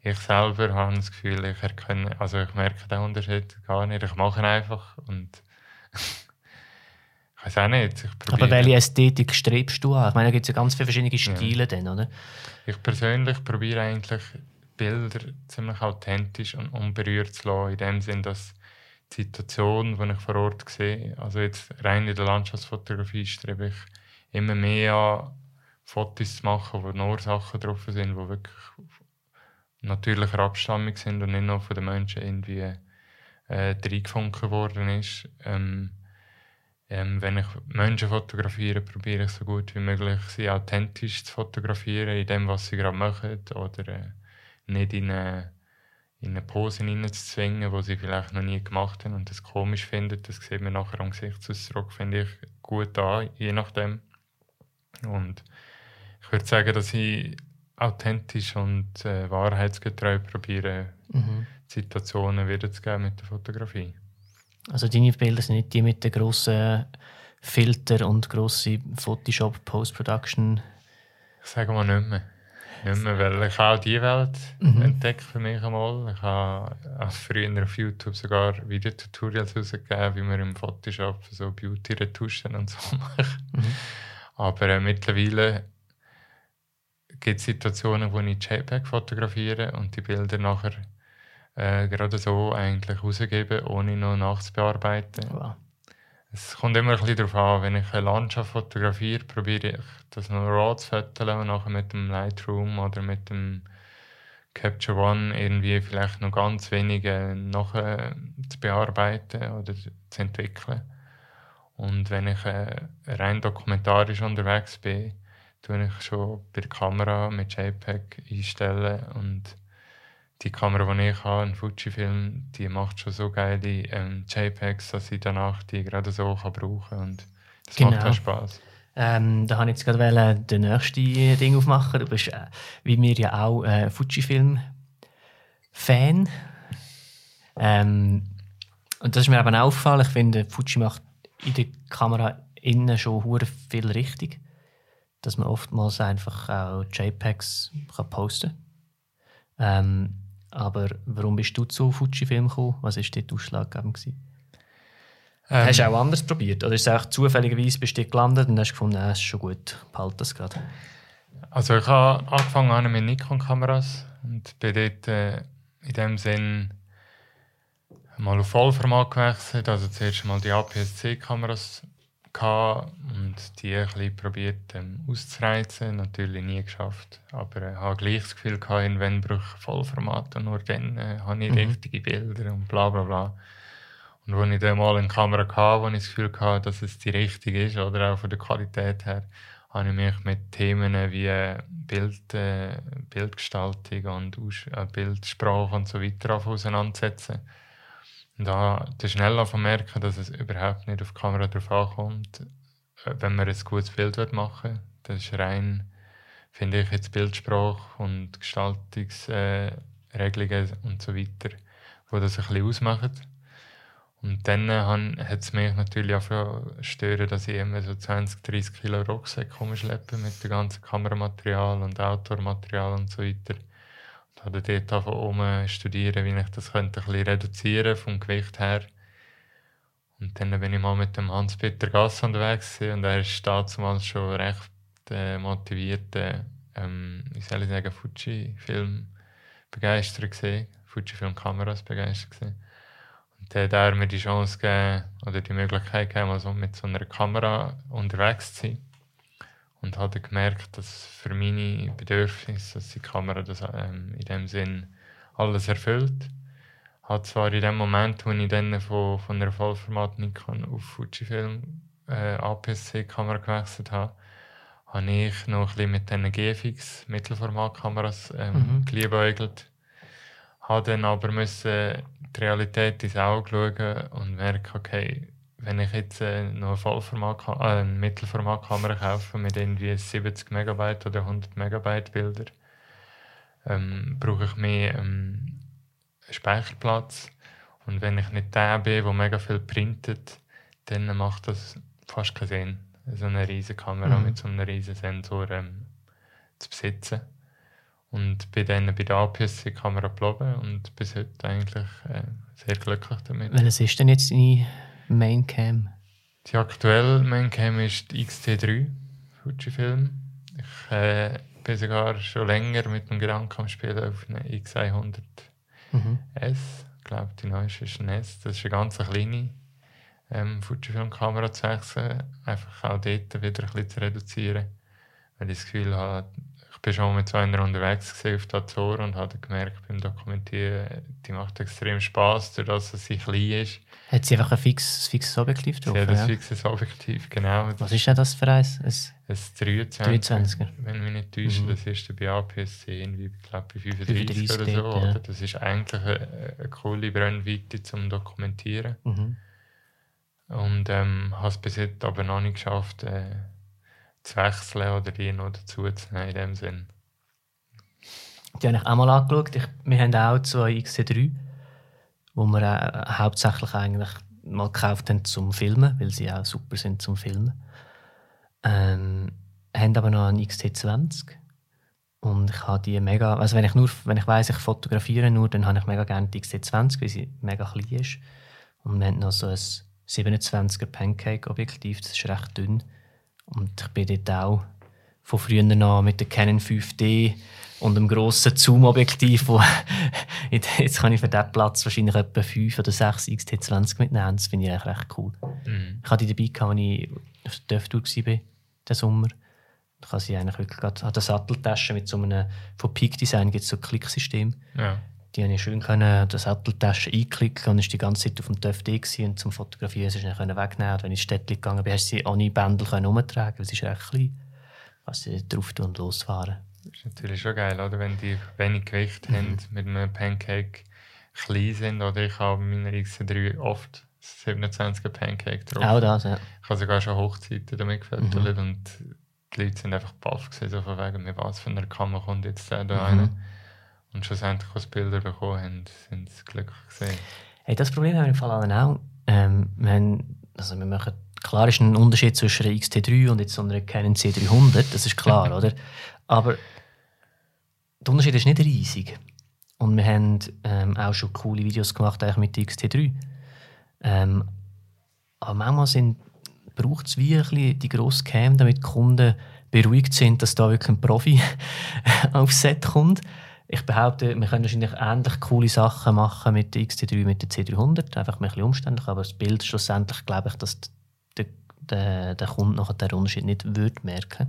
Ich selber habe das Gefühl, ich erkenne, also ich merke den Unterschied gar nicht. Ich mache ihn einfach und ich weiß auch nicht. Aber welche Ästhetik strebst du an? Ich meine, da gibt es ja ganz viele verschiedene Stile ja. dann, oder? Ich persönlich probiere eigentlich Bilder ziemlich authentisch und unberührt zu lassen, in dem Sinn, dass die Situation, die ich vor Ort sehe, also jetzt rein in der Landschaftsfotografie strebe ich immer mehr an, Fotos zu machen, wo nur Sachen drauf sind, die wirklich natürlicher Abstammung sind und nicht nur von den Menschen irgendwie äh, reingefunken worden ist. Ähm, ähm, wenn ich Menschen fotografiere, probiere ich so gut wie möglich, sie authentisch zu fotografieren, in dem, was sie gerade machen, oder äh, nicht in eine in eine Pose hineinzuzwingen, die sie vielleicht noch nie gemacht haben und das komisch finden. Das sieht man nachher am Gesichtsausdruck, finde ich, gut an, je nachdem. Und ich würde sagen, dass ich authentisch und äh, wahrheitsgetreu probiere, mhm. Situationen wiederzugeben mit der Fotografie. Also deine Bilder sind nicht die mit den grossen Filter und grossen Photoshop Post-Production? Ich sage mal nicht mehr. Mehr, weil ich habe auch diese Welt mhm. entdeckt für mich einmal. Ich habe früher auf YouTube sogar Videotutorials herausgegeben, wie man im Photoshop so Beauty-Retuschen und so macht. Mhm. Aber äh, mittlerweile gibt es Situationen, wo ich JPEG fotografiere und die Bilder nachher äh, gerade so eigentlich rausgebe, ohne noch nachzubearbeiten. Wow. Es kommt immer ein bisschen darauf an, wenn ich eine Landschaft fotografiere, probiere ich das noch raw zu fotografieren und nachher mit dem Lightroom oder mit dem Capture One irgendwie vielleicht noch ganz wenige nachher zu bearbeiten oder zu entwickeln. Und wenn ich äh, rein dokumentarisch unterwegs bin, tue ich schon bei der Kamera mit JPEG einstellen und die Kamera, die ich habe, ein Fujifilm, die macht schon so geile ähm, JPEGs, dass ich danach die gerade so kann brauchen kann. Und das genau. macht auch Spaß. Ähm, da habe ich jetzt gerade den nächsten Ding aufmachen. Du bist, äh, wie wir ja auch, äh, Fujifilm-Fan. Ähm, und das ist mir eben aufgefallen. Ich finde, Fuji macht in der Kamera innen schon hure viel richtig. Dass man oftmals einfach auch JPEGs kann posten kann. Ähm, aber warum bist du zu Fujifilm gekommen? Was war dort ausschlaggebend? Ähm, hast du auch anders probiert? Oder ist es auch zufälligerweise bist du gelandet und hast gefunden, es ist schon gut, behalte das gerade? Also ich habe angefangen mit Nikon-Kameras und bin dort äh, in dem Sinn mal auf Vollformat gewechselt. Also zuerst mal die APS-C-Kameras und die ein probiert ähm, auszureizen. Natürlich nie geschafft. Aber ich äh, habe gleich das Gefühl gehabt, in ich Vollformat und nur dann äh, habe ich mhm. richtige Bilder und bla bla bla. Und als ich dann mal eine Kamera hatte, wo ich das Gefühl hatte, dass es die richtige ist, oder auch von der Qualität her, habe ich mich mit Themen wie äh, Bild, äh, Bildgestaltung und äh, Bildsprache und so weiter auseinandersetzen da schnell merken, dass es überhaupt nicht auf die Kamera drauf ankommt, äh, wenn man ein gutes Bild machen will. Das ist rein, finde ich, jetzt Bildsprache und Gestaltungsregelungen äh, und so weiter, wo das ein bisschen ausmachen. Und dann äh, hat es mich natürlich auch stören, dass ich immer so 20, 30 Kilo Rucksack rumschleppe mit dem ganzen Kameramaterial und Outdoor-Material und so weiter habe dort angefangen studieren, wie ich das könnte ein bisschen reduzieren vom Gewicht her. Und dann bin ich mal mit dem Hans-Peter Gass unterwegs und er ist damals schon recht äh, motiviert, ähm, wie soll ich sagen, Fuji-Film begeistert Fuji-Film-Kameras begeistert gesehen. Und dann hat er mir die Chance gegeben, oder die Möglichkeit gegeben, also mit so einer Kamera unterwegs zu sein und habe gemerkt, dass für meine Bedürfnisse dass die Kamera das ähm, in dem Sinn alles erfüllt. Hat zwar in dem Moment, wo ich dann von, von einer Vollformat Nikon auf Fujifilm äh, APS-C-Kamera gewechselt habe, habe ich noch ein bisschen mit diesen GFX Mittelformatkameras ähm, mhm. geliebäugelt. Habe dann aber müssen die Realität ins Auge schauen und merke, okay, wenn ich jetzt äh, noch eine, Vollformat äh, eine Mittelformatkamera kaufe mit irgendwie 70 Megabyte oder 100 Megabyte Bilder, ähm, brauche ich mehr ähm, Speicherplatz. Und wenn ich nicht der bin, der mega viel printet, dann macht das fast keinen Sinn, so eine riesige Kamera mhm. mit so einem riesigen Sensor ähm, zu besitzen. Und bin dann bei der APS-C-Kamera geblieben und bis heute eigentlich äh, sehr glücklich damit. Welches ist denn jetzt deine Maincam? Die aktuelle Maincam ist die XT3 Fujifilm. Ich äh, bin sogar schon länger mit dem Gedanken am Spielen auf eine X100 mhm. Ich glaube, die neueste ist ein S. Das ist eine ganz kleine ähm, Fujifilm-Kamera zu wechseln. Einfach auch dort wieder ein bisschen zu reduzieren. Weil ich das Gefühl habe, ich bin schon mit so einer unterwegs auf der Azoren und habe gemerkt beim Dokumentieren, die macht extrem Spaß, dadurch, dass sie klein ist. Hat sie einfach ein fixes, fixes Objektiv drauf? Ja, das ja. fixes Objektiv, genau. Was ist denn das für eins? Ein, ein 23, er Wenn mich nicht täusche, mhm. das ist bei APS-C irgendwie, ich glaube bei 35, 35 oder so. Ja. Oder? Das ist eigentlich eine, eine coole Brennweite zum Dokumentieren. Mhm. Und ähm, habe es bis jetzt aber noch nicht geschafft, äh, zu wechseln oder die noch dazu zu nehmen in dem Sinn. Die habe ich auch mal angeschaut. Ich, wir haben auch zwei XC3, wo wir äh, hauptsächlich eigentlich mal gekauft haben zum Filmen, weil sie auch super sind zum Filmen. Ähm, haben aber noch einen XT20 und ich habe die mega, also wenn ich nur, wenn ich weiss, ich fotografiere nur, dann habe ich mega gerne die XT20, weil sie mega klein ist. Und wir haben noch so ein 27er Pancake-Objektiv, das ist recht dünn. Und ich bin dort auch von früher noch mit der Canon 5D und einem grossen Zoom-Objektiv, wo jetzt kann ich für diesen Platz wahrscheinlich etwa 5 oder 6 XT20 mitnehmen. Das finde ich eigentlich recht cool. Mhm. Ich hatte die dabei, als ich auf der TÜV war, diesen Sommer. Ich habe sie eigentlich wirklich gerade an der Satteltasche mit so einem, von Peak Design gibt es so ein Klicksystem. Ja. Die konnte ich schön können, die Satteltasche einklicken und ist die ganze Zeit auf dem TÜV und zum Fotografieren sie schnell wegnehmen. Und wenn ich ins Städtchen gegangen bin, hast du sie ohne Bändel umtragen, weil sie ist recht klein. Kannst du drauf tun und losfahren. Das ist natürlich schon geil, oder? wenn die wenig Gewicht mhm. haben, mit einem Pancake klein sind. Oder ich habe in meiner X3 oft 27er Pancake drauf. Auch das, ja. Ich habe sogar schon Hochzeiten damit gefällt mhm. und die Leute sind einfach baff gewesen, so von wegen, mit was für einer Kamera kommt jetzt da mhm. rein und schlussendlich als Bilder bekommen haben, sind sie glücklich gesehen. Hey, das Problem haben wir im Fall auch. Ähm, wir, haben, also wir machen, klar ist ein Unterschied zwischen einer XT3 und jetzt so einer Canon C300, das ist klar, oder? Aber der Unterschied ist nicht riesig. Und wir haben ähm, auch schon coole Videos gemacht mit der XT3. Ähm, aber manchmal braucht es wirklich die grosse Cam, damit die Kunden beruhigt sind, dass da wirklich ein Profi aufs Set kommt ich behaupte, wir können wahrscheinlich ähnlich coole Sachen machen mit der XT3, mit der C300, einfach ein bisschen umständlich, aber das Bild schlussendlich glaube ich, dass der, der, der Kunde nachher den Unterschied nicht würde merken.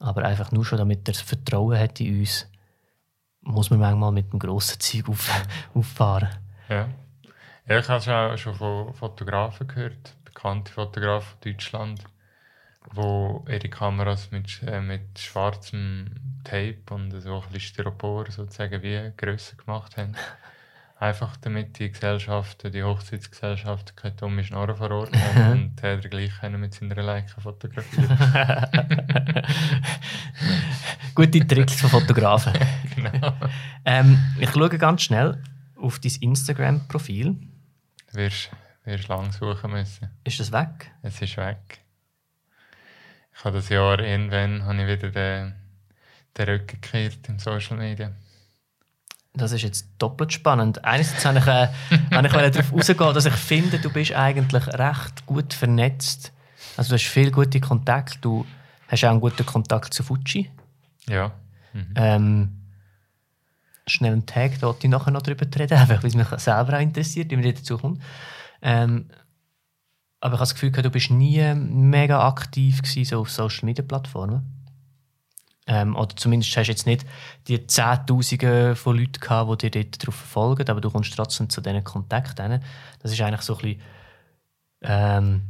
Aber einfach nur schon, damit er das Vertrauen hat in uns, muss man manchmal mit dem grossen Zeug auf, auffahren. Ja. ja ich habe schon, schon von Fotografen gehört, bekannte Fotografen in Deutschland, wo ihre Kameras mit, äh, mit schwarzem Tape und so ein bisschen Styropor sozusagen wie grösser gemacht haben. Einfach damit die Gesellschaften, die Hochzeitsgesellschaften keine dumme Schnorren vor Ort haben und der gleich mit seiner Leica fotografieren. Gute Tricks von Fotografen. genau. Ähm, ich schaue ganz schnell auf dein Instagram-Profil. Du wirst, wirst lang suchen müssen. Ist das weg? Es ist weg. Ich habe das Jahr irgendwann habe ich wieder den, den Rücken gekehrt in Social Media. Das ist jetzt doppelt spannend. Einerseits habe ich, äh, habe ich darauf rausgehen, dass ich finde, du bist eigentlich recht gut vernetzt. Also du hast viel gute Kontakte. Du hast auch einen guten Kontakt zu Fuji. Ja. Mhm. Ähm, schnell einen Tag, da ich nachher noch darüber reden, weil es mich selber auch interessiert, wie man dazu kommt. Ähm, aber ich habe das Gefühl, du bist nie mega aktiv gewesen, so auf Social Media Plattformen. Ähm, oder zumindest hast du jetzt nicht die Zehntausende von Leuten gehabt, die dir darauf verfolgen, aber du kommst trotzdem zu diesen Kontakten. Das ist eigentlich so ein bisschen ähm,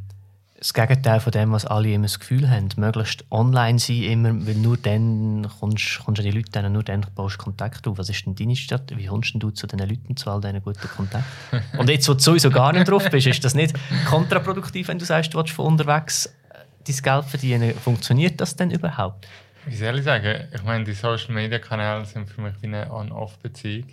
das Gegenteil von dem, was alle immer das Gefühl haben. Möglichst online sein, immer, weil nur dann kommst, kommst du an die Leute hin, nur dann baust du Kontakt auf. Was ist denn deine Stadt? Wie kommst du zu diesen Leuten, zu all diesen guten Kontakten? Und jetzt, wo du sowieso gar nicht drauf bist, ist das nicht kontraproduktiv, wenn du sagst, du willst von unterwegs dein Geld verdienen. Funktioniert das denn überhaupt? Wie soll ich sagen? Ich meine, die Social Media Kanäle sind für mich wie eine On-Off-Beziehung.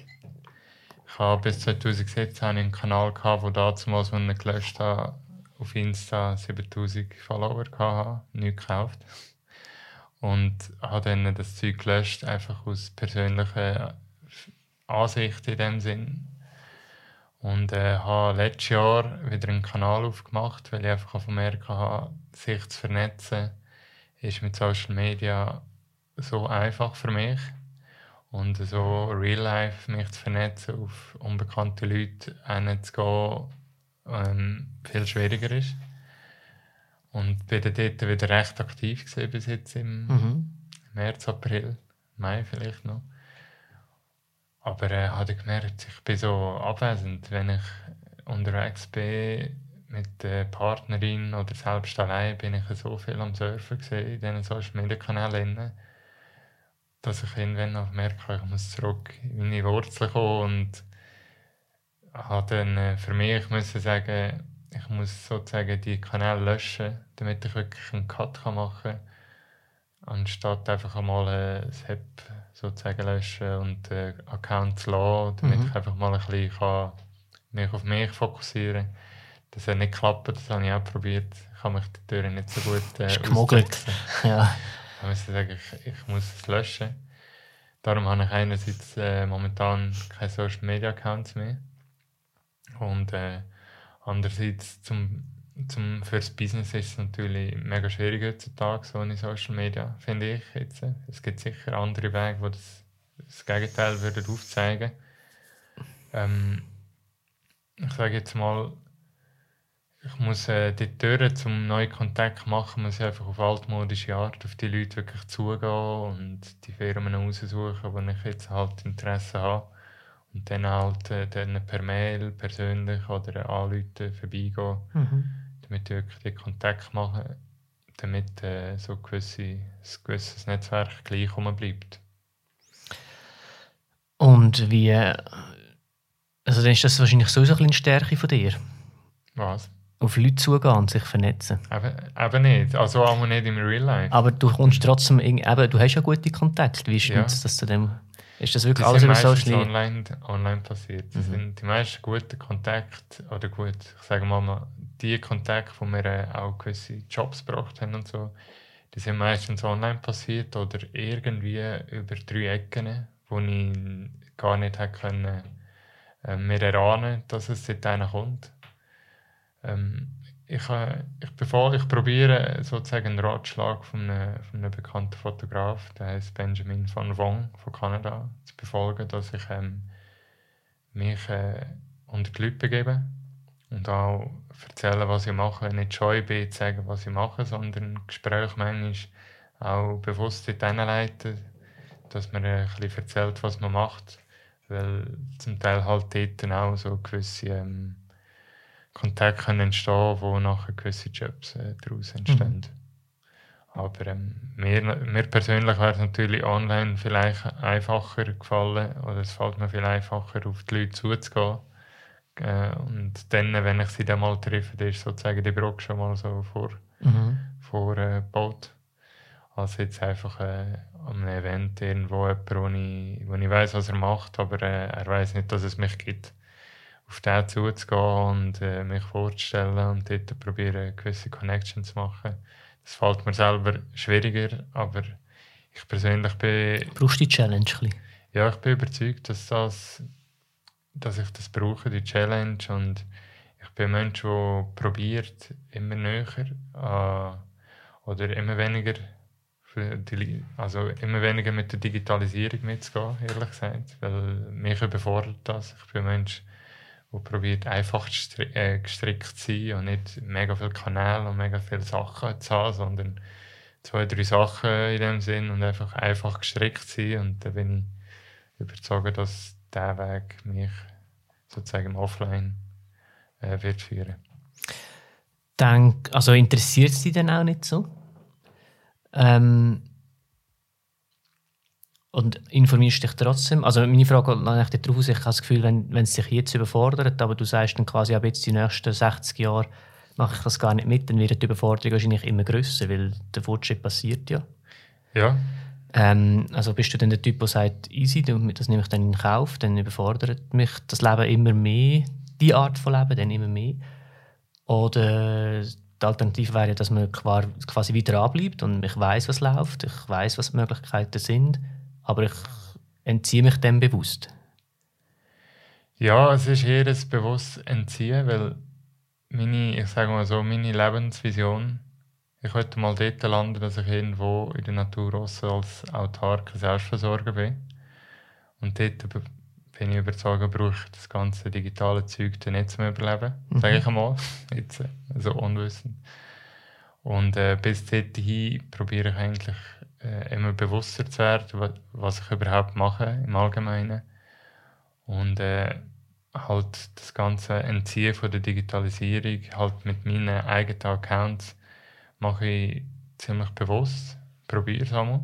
Ich habe bis 2017 einen Kanal gehabt, wo damals, wenn ich gelöscht habe, auf Insta 7000 Follower hatte, nicht gekauft. Und habe dann das Zeug gelöscht, einfach aus persönlicher Ansicht in dem Sinn. Und äh, habe letztes Jahr wieder einen Kanal aufgemacht, weil ich einfach vermerkt habe, sich zu vernetzen ist mit Social Media so einfach für mich. Und so real life mich zu vernetzen, auf unbekannte Leute hinzugehen, ähm, viel schwieriger ist. Und bin dann dort wieder recht aktiv gewesen, bis jetzt im mhm. März, April, Mai vielleicht noch. Aber äh, habe gemerkt, ich bin so abwesend, wenn ich unterwegs bin mit der Partnerin oder selbst allein, bin ich so viel am Surfen gesehen in diesen Social Media Kanälen, dass ich irgendwann auch merke, ich muss zurück in meine Wurzeln kommen und habe dann äh, für mich müssen sagen, ich muss sozusagen die Kanäle löschen, damit ich wirklich einen Cut machen kann, anstatt einfach einmal ein App sozusagen löschen und äh, Accounts lassen, damit mhm. ich einfach mal ein bisschen kann mich auf mich fokussieren kann. Das hat nicht geklappt, das habe ich auch probiert. Ich habe mich die Türen nicht so gut äh, gemogelt. ja. Ich muss sagen, ich, ich muss es löschen. Darum habe ich einerseits äh, momentan keine Social Media Accounts mehr. Und äh, andererseits zum, zum, fürs Business ist es natürlich mega schwierig heutzutage, so in Social Media, finde ich jetzt. Es gibt sicher andere Wege, die das, das Gegenteil würden aufzeigen ähm, Ich sage jetzt mal, ich muss äh, die Türen zum neuen Kontakt machen, muss ich einfach auf altmodische Art auf die Leute wirklich zugehen und die Firmen raussuchen, wo ich jetzt halt Interesse habe. Und dann halt äh, dann per Mail persönlich oder anrufen, vorbeigehen, mhm. damit ich wirklich den Kontakt machen, damit äh, so gewisse, ein gewisses Netzwerk gleich bleibt. Und wie, äh, also dann ist das wahrscheinlich sowieso eine Stärke von dir? Was? Auf Leute zugehen und sich vernetzen. Eben, eben nicht, also auch nicht im Real Life. Aber du kommst trotzdem, eben, du hast ja gute Kontakte, wie ist ja. das zu dem... Ist das wirklich das alles über Social Media? online, online passiert. Das mhm. sind die meisten guten Kontakte, oder gut, ich sage mal, die Kontakte, wo wir äh, auch gewisse Jobs gebracht haben und so, die sind meistens online passiert oder irgendwie über drei Ecken, wo ich gar nicht hätte können, äh, mir erahnen, dass es dort kommt. Ähm, ich, äh, ich, bevor, ich probiere sozusagen einen Ratschlag von einem, von einem bekannten Fotograf, der heißt Benjamin van Wong von Kanada, zu befolgen, dass ich ähm, mich äh, unter die Leute begebe und auch erzählen, was ich mache. Nicht scheu bin, zu sagen, was ich mache, sondern Gespräch manchmal auch bewusst in leiten, dass man ein bisschen erzählt, was man macht, weil zum Teil halt dort auch so gewisse ähm, Kontakte können entstehen, wo nachher gewisse Jobs äh, daraus entstehen. Mhm. Aber ähm, mir, mir persönlich wäre es natürlich online vielleicht einfacher gefallen oder es fällt mir viel einfacher, auf die Leute zuzugehen. Äh, und dann, wenn ich sie dann mal treffe, ist sozusagen die Brücke schon mal so vor, mhm. vorgebaut. Äh, als jetzt einfach äh, an einem Event irgendwo jemand, wo ich, wo ich weiss, was er macht, aber äh, er weiß nicht, dass es mich gibt auf den zuzugehen und äh, mich vorzustellen und dort probieren, gewisse Connections zu machen. Das fällt mir selber schwieriger, aber ich persönlich bin... Brauchst du die Challenge? Ein ja, ich bin überzeugt, dass, das, dass ich das brauche, die Challenge und ich bin ein Mensch, der probiert, immer näher äh, oder immer weniger die, also immer weniger mit der Digitalisierung mitzugehen, ehrlich gesagt, weil mich überfordert das. Ich bin ein Mensch, der probiert einfach äh, gestrickt zu sein und nicht mega viele Kanäle und mega viele Sachen zu haben, sondern zwei, drei Sachen in dem Sinn und einfach einfach gestrickt sein. Und da bin ich überzeugt, dass dieser Weg mich sozusagen im Offline äh, wird führen. Denk, also interessiert es dich denn auch nicht so? Ähm, und informierst dich trotzdem? Also meine Frage geht darauf aus, ich habe das Gefühl, wenn, wenn es sich jetzt überfordert, aber du sagst dann quasi ab jetzt die nächsten 60 Jahre mache ich das gar nicht mit, dann wird die Überforderung wahrscheinlich immer größer, weil der Fortschritt passiert ja. Ja. Ähm, also bist du dann der Typ, der sagt, easy, das nehme ich dann in Kauf, dann überfordert mich das Leben immer mehr, die Art von Leben dann immer mehr. Oder die Alternative wäre, dass man quasi wieder anbleibt und ich weiß, was läuft, ich weiß, was die Möglichkeiten sind aber ich entziehe mich dem bewusst. Ja, es ist eher ein bewusstes Entziehen, weil meine, ich sage mal so, meine Lebensvision, ich wollte mal dort landen, dass ich irgendwo in der Natur als autarker Selbstversorger bin. Und dort bin ich überzeugt, brauche ich das ganze digitale Zeug dann nicht zum Überleben, mhm. sage ich einmal, jetzt, so also unwissend. Und äh, bis dorthin probiere ich eigentlich äh, immer bewusster zu werden, was ich überhaupt mache im Allgemeinen. Und äh, halt das ganze Entziehen von der Digitalisierung, halt mit meinen eigenen Accounts, mache ich ziemlich bewusst, probiere es einmal.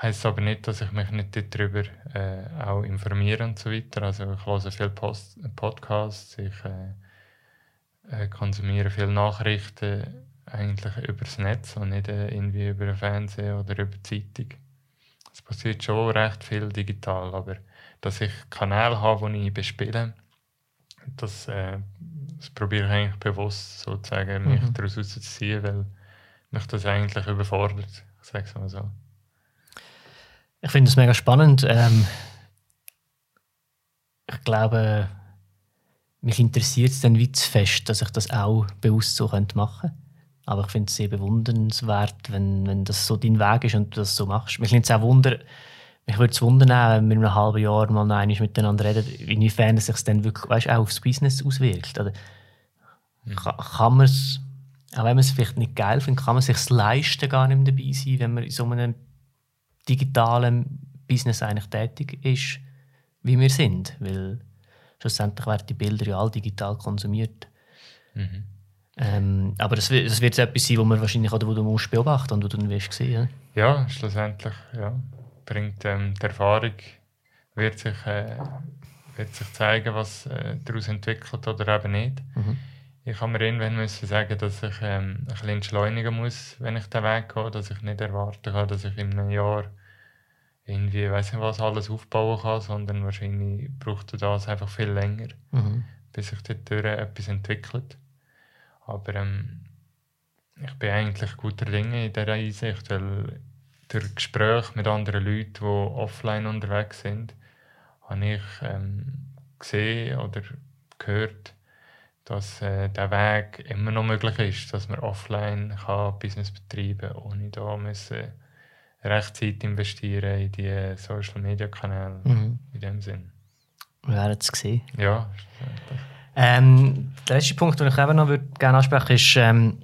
Heißt aber nicht, dass ich mich nicht darüber äh, auch informiere und so weiter. Also ich höre viele Post Podcasts, ich äh, äh, konsumiere viele Nachrichten eigentlich übers Netz und nicht äh, irgendwie über den Fernseher oder über die Zeitung. Es passiert schon recht viel digital, aber dass ich Kanäle habe, die ich bespiele, das, äh, das probiere ich eigentlich bewusst sozusagen, mich mhm. daraus rauszuziehen, weil mich das eigentlich überfordert. Ich sage es mal so. Ich finde es mega spannend. Ähm, ich glaube, mich interessiert es dann wie zu fest, dass ich das auch bewusst so machen könnte. Aber ich finde es sehr bewundernswert, wenn, wenn das so dein Weg ist und du das so machst. Mich nimmt es auch Wunder, mich würde es wundern, wenn wir in einem halben Jahr mal noch miteinander reden, inwiefern es sich dann wirklich weißt, auch aufs Business auswirkt. Oder mhm. kann, kann man es, auch wenn man es vielleicht nicht geil findet, kann man es sich leisten, gar nicht mehr dabei sein, wenn man in so einem digitalen Business eigentlich tätig ist, wie wir sind. Weil schlussendlich werden die Bilder ja all digital konsumiert. Mhm. Ähm, aber das, das wird etwas sein, wo man wahrscheinlich oder wo du musst beobachten und wo du wirst sehen. Ja? ja, schlussendlich ja. bringt ähm, die Erfahrung wird sich, äh, wird sich zeigen, was äh, daraus entwickelt oder eben nicht. Mhm. Ich habe mir irgendwann müssen sagen, dass ich ähm, ein bisschen entschleunigen muss, wenn ich den Weg gehe, dass ich nicht erwarten kann, dass ich in einem Jahr irgendwie, weiß nicht was, alles aufbauen kann, sondern wahrscheinlich braucht das einfach viel länger, mhm. bis sich dort etwas entwickelt. Aber ähm, ich bin eigentlich guter Dinge in dieser Einsicht, weil durch Gespräche mit anderen Leuten, die offline unterwegs sind, habe ich ähm, gesehen oder gehört, dass äh, der Weg immer noch möglich ist, dass man offline kann Business betreiben kann, ohne da müssen recht Zeit investieren in die Social Media Kanäle mhm. in dem Sinn. Wir werden es sehen. Ja, ähm, der letzte Punkt, den ich eben noch würde gerne ansprechen ist, ähm,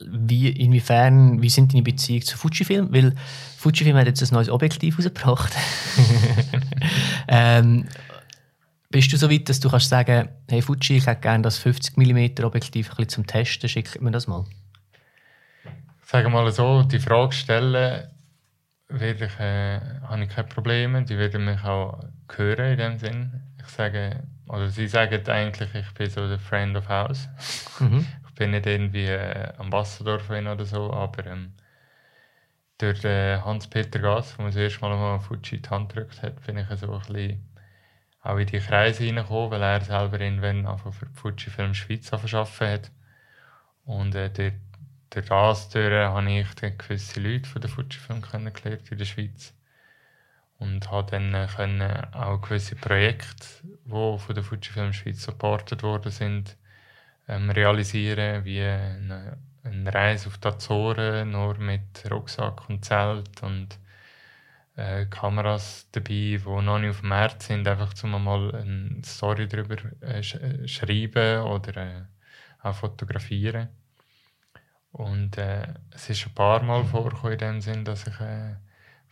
wie, inwiefern, wie sind deine Beziehungen zu Fujifilm? Weil Fujifilm hat jetzt ein neues Objektiv rausgebracht. ähm, bist du so weit, dass du kannst sagen, hey Fuji, ich hätte gerne das 50 mm Objektiv ein bisschen zum Testen, schickt mir das mal? Sagen wir mal so, die Frage stellen, werde ich, äh, habe ich keine Probleme, die werden mich auch hören in dem Sinn. Ich sage, oder sie sagen eigentlich, ich bin so der Friend of House. Mhm. Ich bin nicht irgendwie äh, Ambassador von ihnen oder so, aber ähm, durch den Hans-Peter Gass, der mir das erste Mal mal Fuji die Hand gedrückt hat, bin ich so ein bisschen auch in die Kreise hineingekommen, weil er selber irgendwann einfach für Fuji Film Schweiz arbeiten hat. Und äh, durch, durch das durch, habe ich gewisse Leute von der Fuji Film kennengelernt in der Schweiz und habe dann äh, können auch gewisse Projekte, die von der Fujifilm Schweiz supportet worden sind, ähm, realisieren, wie eine, eine, Reise auf die Azoren, nur mit Rucksack und Zelt und äh, Kameras dabei, die noch nicht auf dem Markt sind, einfach um mal eine Story darüber äh, sch äh, schreiben oder äh, auch fotografieren. Und äh, es ist ein paar Mal vorgekommen in dem Sinn, dass ich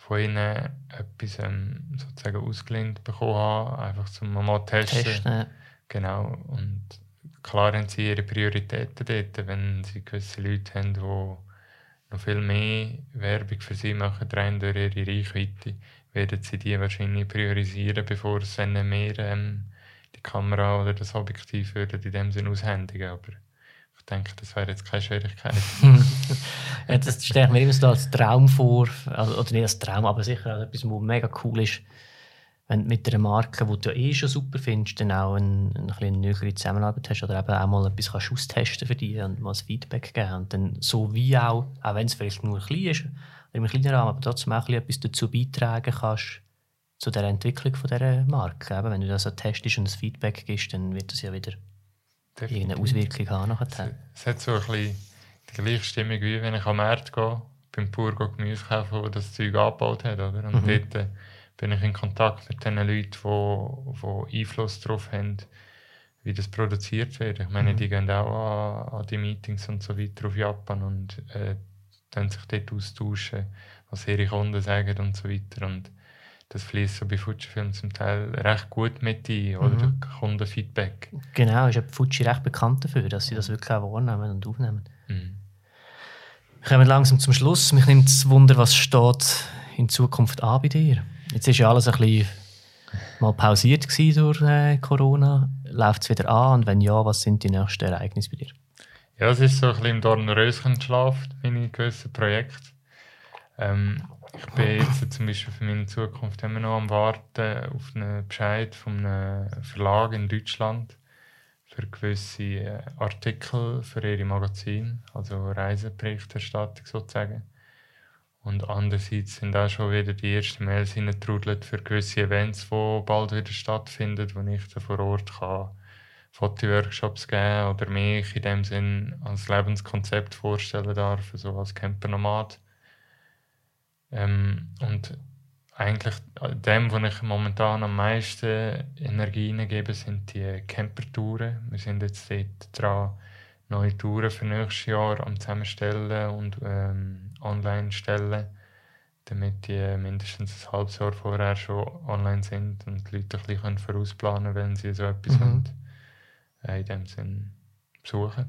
von ihnen etwas ähm, sozusagen ausgelehnt bekommen habe, einfach zum mal testen. testen. Genau. Und klar haben sie ihre Prioritäten dort, wenn sie gewisse Leute haben, die noch viel mehr Werbung für sie machen, rein durch ihre Reichweite, werden sie die wahrscheinlich priorisieren, bevor sie mehr ähm, die Kamera oder das Objektiv würden in dem Sinne aushändigen. Aber denke, das wäre jetzt keine Schwierigkeit. das stelle ich mir immer so als Traum vor, also, oder nicht als Traum, aber sicher als etwas, was mega cool ist, wenn du mit einer Marke, die du eh schon super findest, dann auch eine, eine ein nähere Zusammenarbeit hast oder eben auch mal etwas kannst austesten für dich und mal ein Feedback geben und dann so wie auch, auch wenn es vielleicht nur klein ist, oder im kleinen Rahmen, aber trotzdem auch etwas dazu beitragen kannst, zu der Entwicklung von dieser Marke. Eben, wenn du das so testest und ein Feedback gibst, dann wird das ja wieder. Irgendeine Auswirkung haben. Nachher. Es, es hat so ein bisschen die gleiche Stimmung, wie wenn ich am Markt gehe, beim Pur Gemüse kaufen, wo das Zeug angebaut hat. Oder? Und mhm. dort äh, bin ich in Kontakt mit den Leuten, die, die Einfluss darauf haben, wie das produziert wird. Ich meine, mhm. die gehen auch an, an, die Meetings und so weiter auf Japan und äh, dann sich dort austauschen, was ihre Kunden sagen und so weiter. Und das fließt so bei Fujifilm zum Teil recht gut mit ein, oder mhm. Kundenfeedback. Genau, ist ja Fuji recht bekannt dafür, dass sie das wirklich auch wahrnehmen und aufnehmen. Mhm. Wir kommen langsam zum Schluss. Mich nimmt das Wunder, was steht in Zukunft an bei dir. Jetzt ist ja alles ein bisschen mal pausiert durch äh, Corona. Läuft es wieder an? Und wenn ja, was sind die nächsten Ereignisse bei dir? Ja, es ist so ein bisschen im Dornröschen geschlafen, meine gewissen Projekte. Ähm, ich bin jetzt zum Beispiel für meine Zukunft immer noch am Warten auf einen Bescheid von einem Verlag in Deutschland für gewisse äh, Artikel für ihre Magazine, also Reiseberichterstattung sozusagen. Und andererseits sind auch schon wieder die ersten Mails hineingetrudelt für gewisse Events, die bald wieder stattfinden, wo ich dann vor Ort kann Fotoworkshops geben oder mich in dem Sinn als Lebenskonzept vorstellen darf, so als Campernomad. Ähm, und eigentlich dem, wo ich momentan am meisten Energie gebe, sind die Campertouren. Wir sind jetzt dort dran, neue Touren für nächstes Jahr am zusammenstellen und ähm, online stellen, damit die mindestens ein halbes Jahr vorher schon online sind und die Leute ein bisschen vorausplanen können, wenn sie so etwas mhm. äh, in dem Sinn besuchen.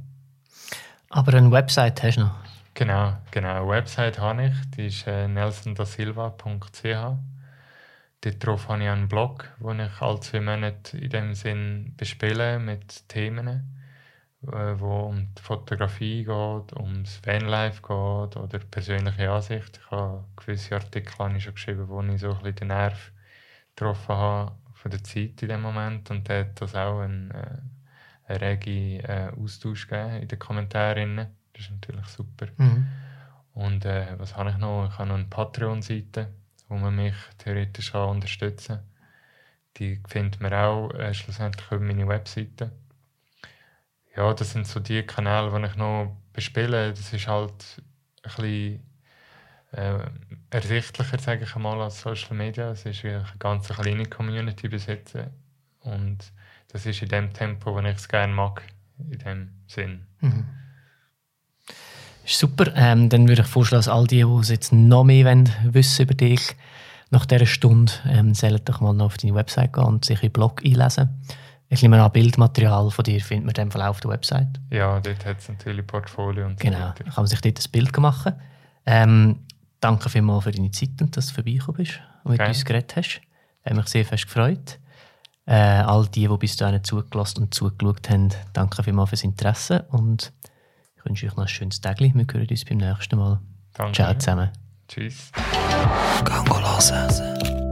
Aber eine Website hast du noch? Genau, genau. Eine Website habe ich, die ist äh, nelsondasilva.ch. Darauf habe ich einen Blog, wo ich alle zwei Monate in dem Sinn bespiele mit Themen, äh, wo um die Fotografie geht, ums Vanlife geht oder persönliche Ansicht. Ich habe gewisse Artikel habe ich schon geschrieben, wo ich so ein bisschen den Nerv getroffen habe von der Zeit in dem Moment und da hat das auch einen, äh, einen regen äh, Austausch gegeben in den Kommentaren. Das ist natürlich super. Mhm. Und äh, was habe ich noch? Ich habe noch eine Patreon-Seite, wo man mich theoretisch kann unterstützen kann. Die findet man auch äh, schlussendlich über meine Webseite. Ja, das sind so die Kanäle, die ich noch bespiele. Das ist halt ein bisschen äh, ersichtlicher, sage ich mal, als Social Media. Es ist eine ganz kleine Community besitzen. Und das ist in dem Tempo, das ich es gerne mag, in dem Sinn. Mhm. Ist super. Ähm, dann würde ich vorschlagen, dass all die, die jetzt noch mehr wollen, wissen über dich, nach dieser Stunde, ähm, sollen doch mal noch auf deine Website gehen und sich in den Blog einlesen. Ich nehme an, Bildmaterial von dir findet man Fall auf der Website. Ja, dort hat es natürlich Portfolio und so Genau, kann man sich dort ein Bild machen. Ähm, danke vielmals für deine Zeit und dass du vorbeigekommen bist und mit okay. uns geredet hast. Habe mich sehr fest gefreut. Äh, all die, die bis dahin zugelassen und zugeschaut haben, danke vielmals fürs Interesse und ich wünsche euch noch ein schönes Tag. Wir hören uns beim nächsten Mal. Danke. Ciao zusammen. Tschüss. Gang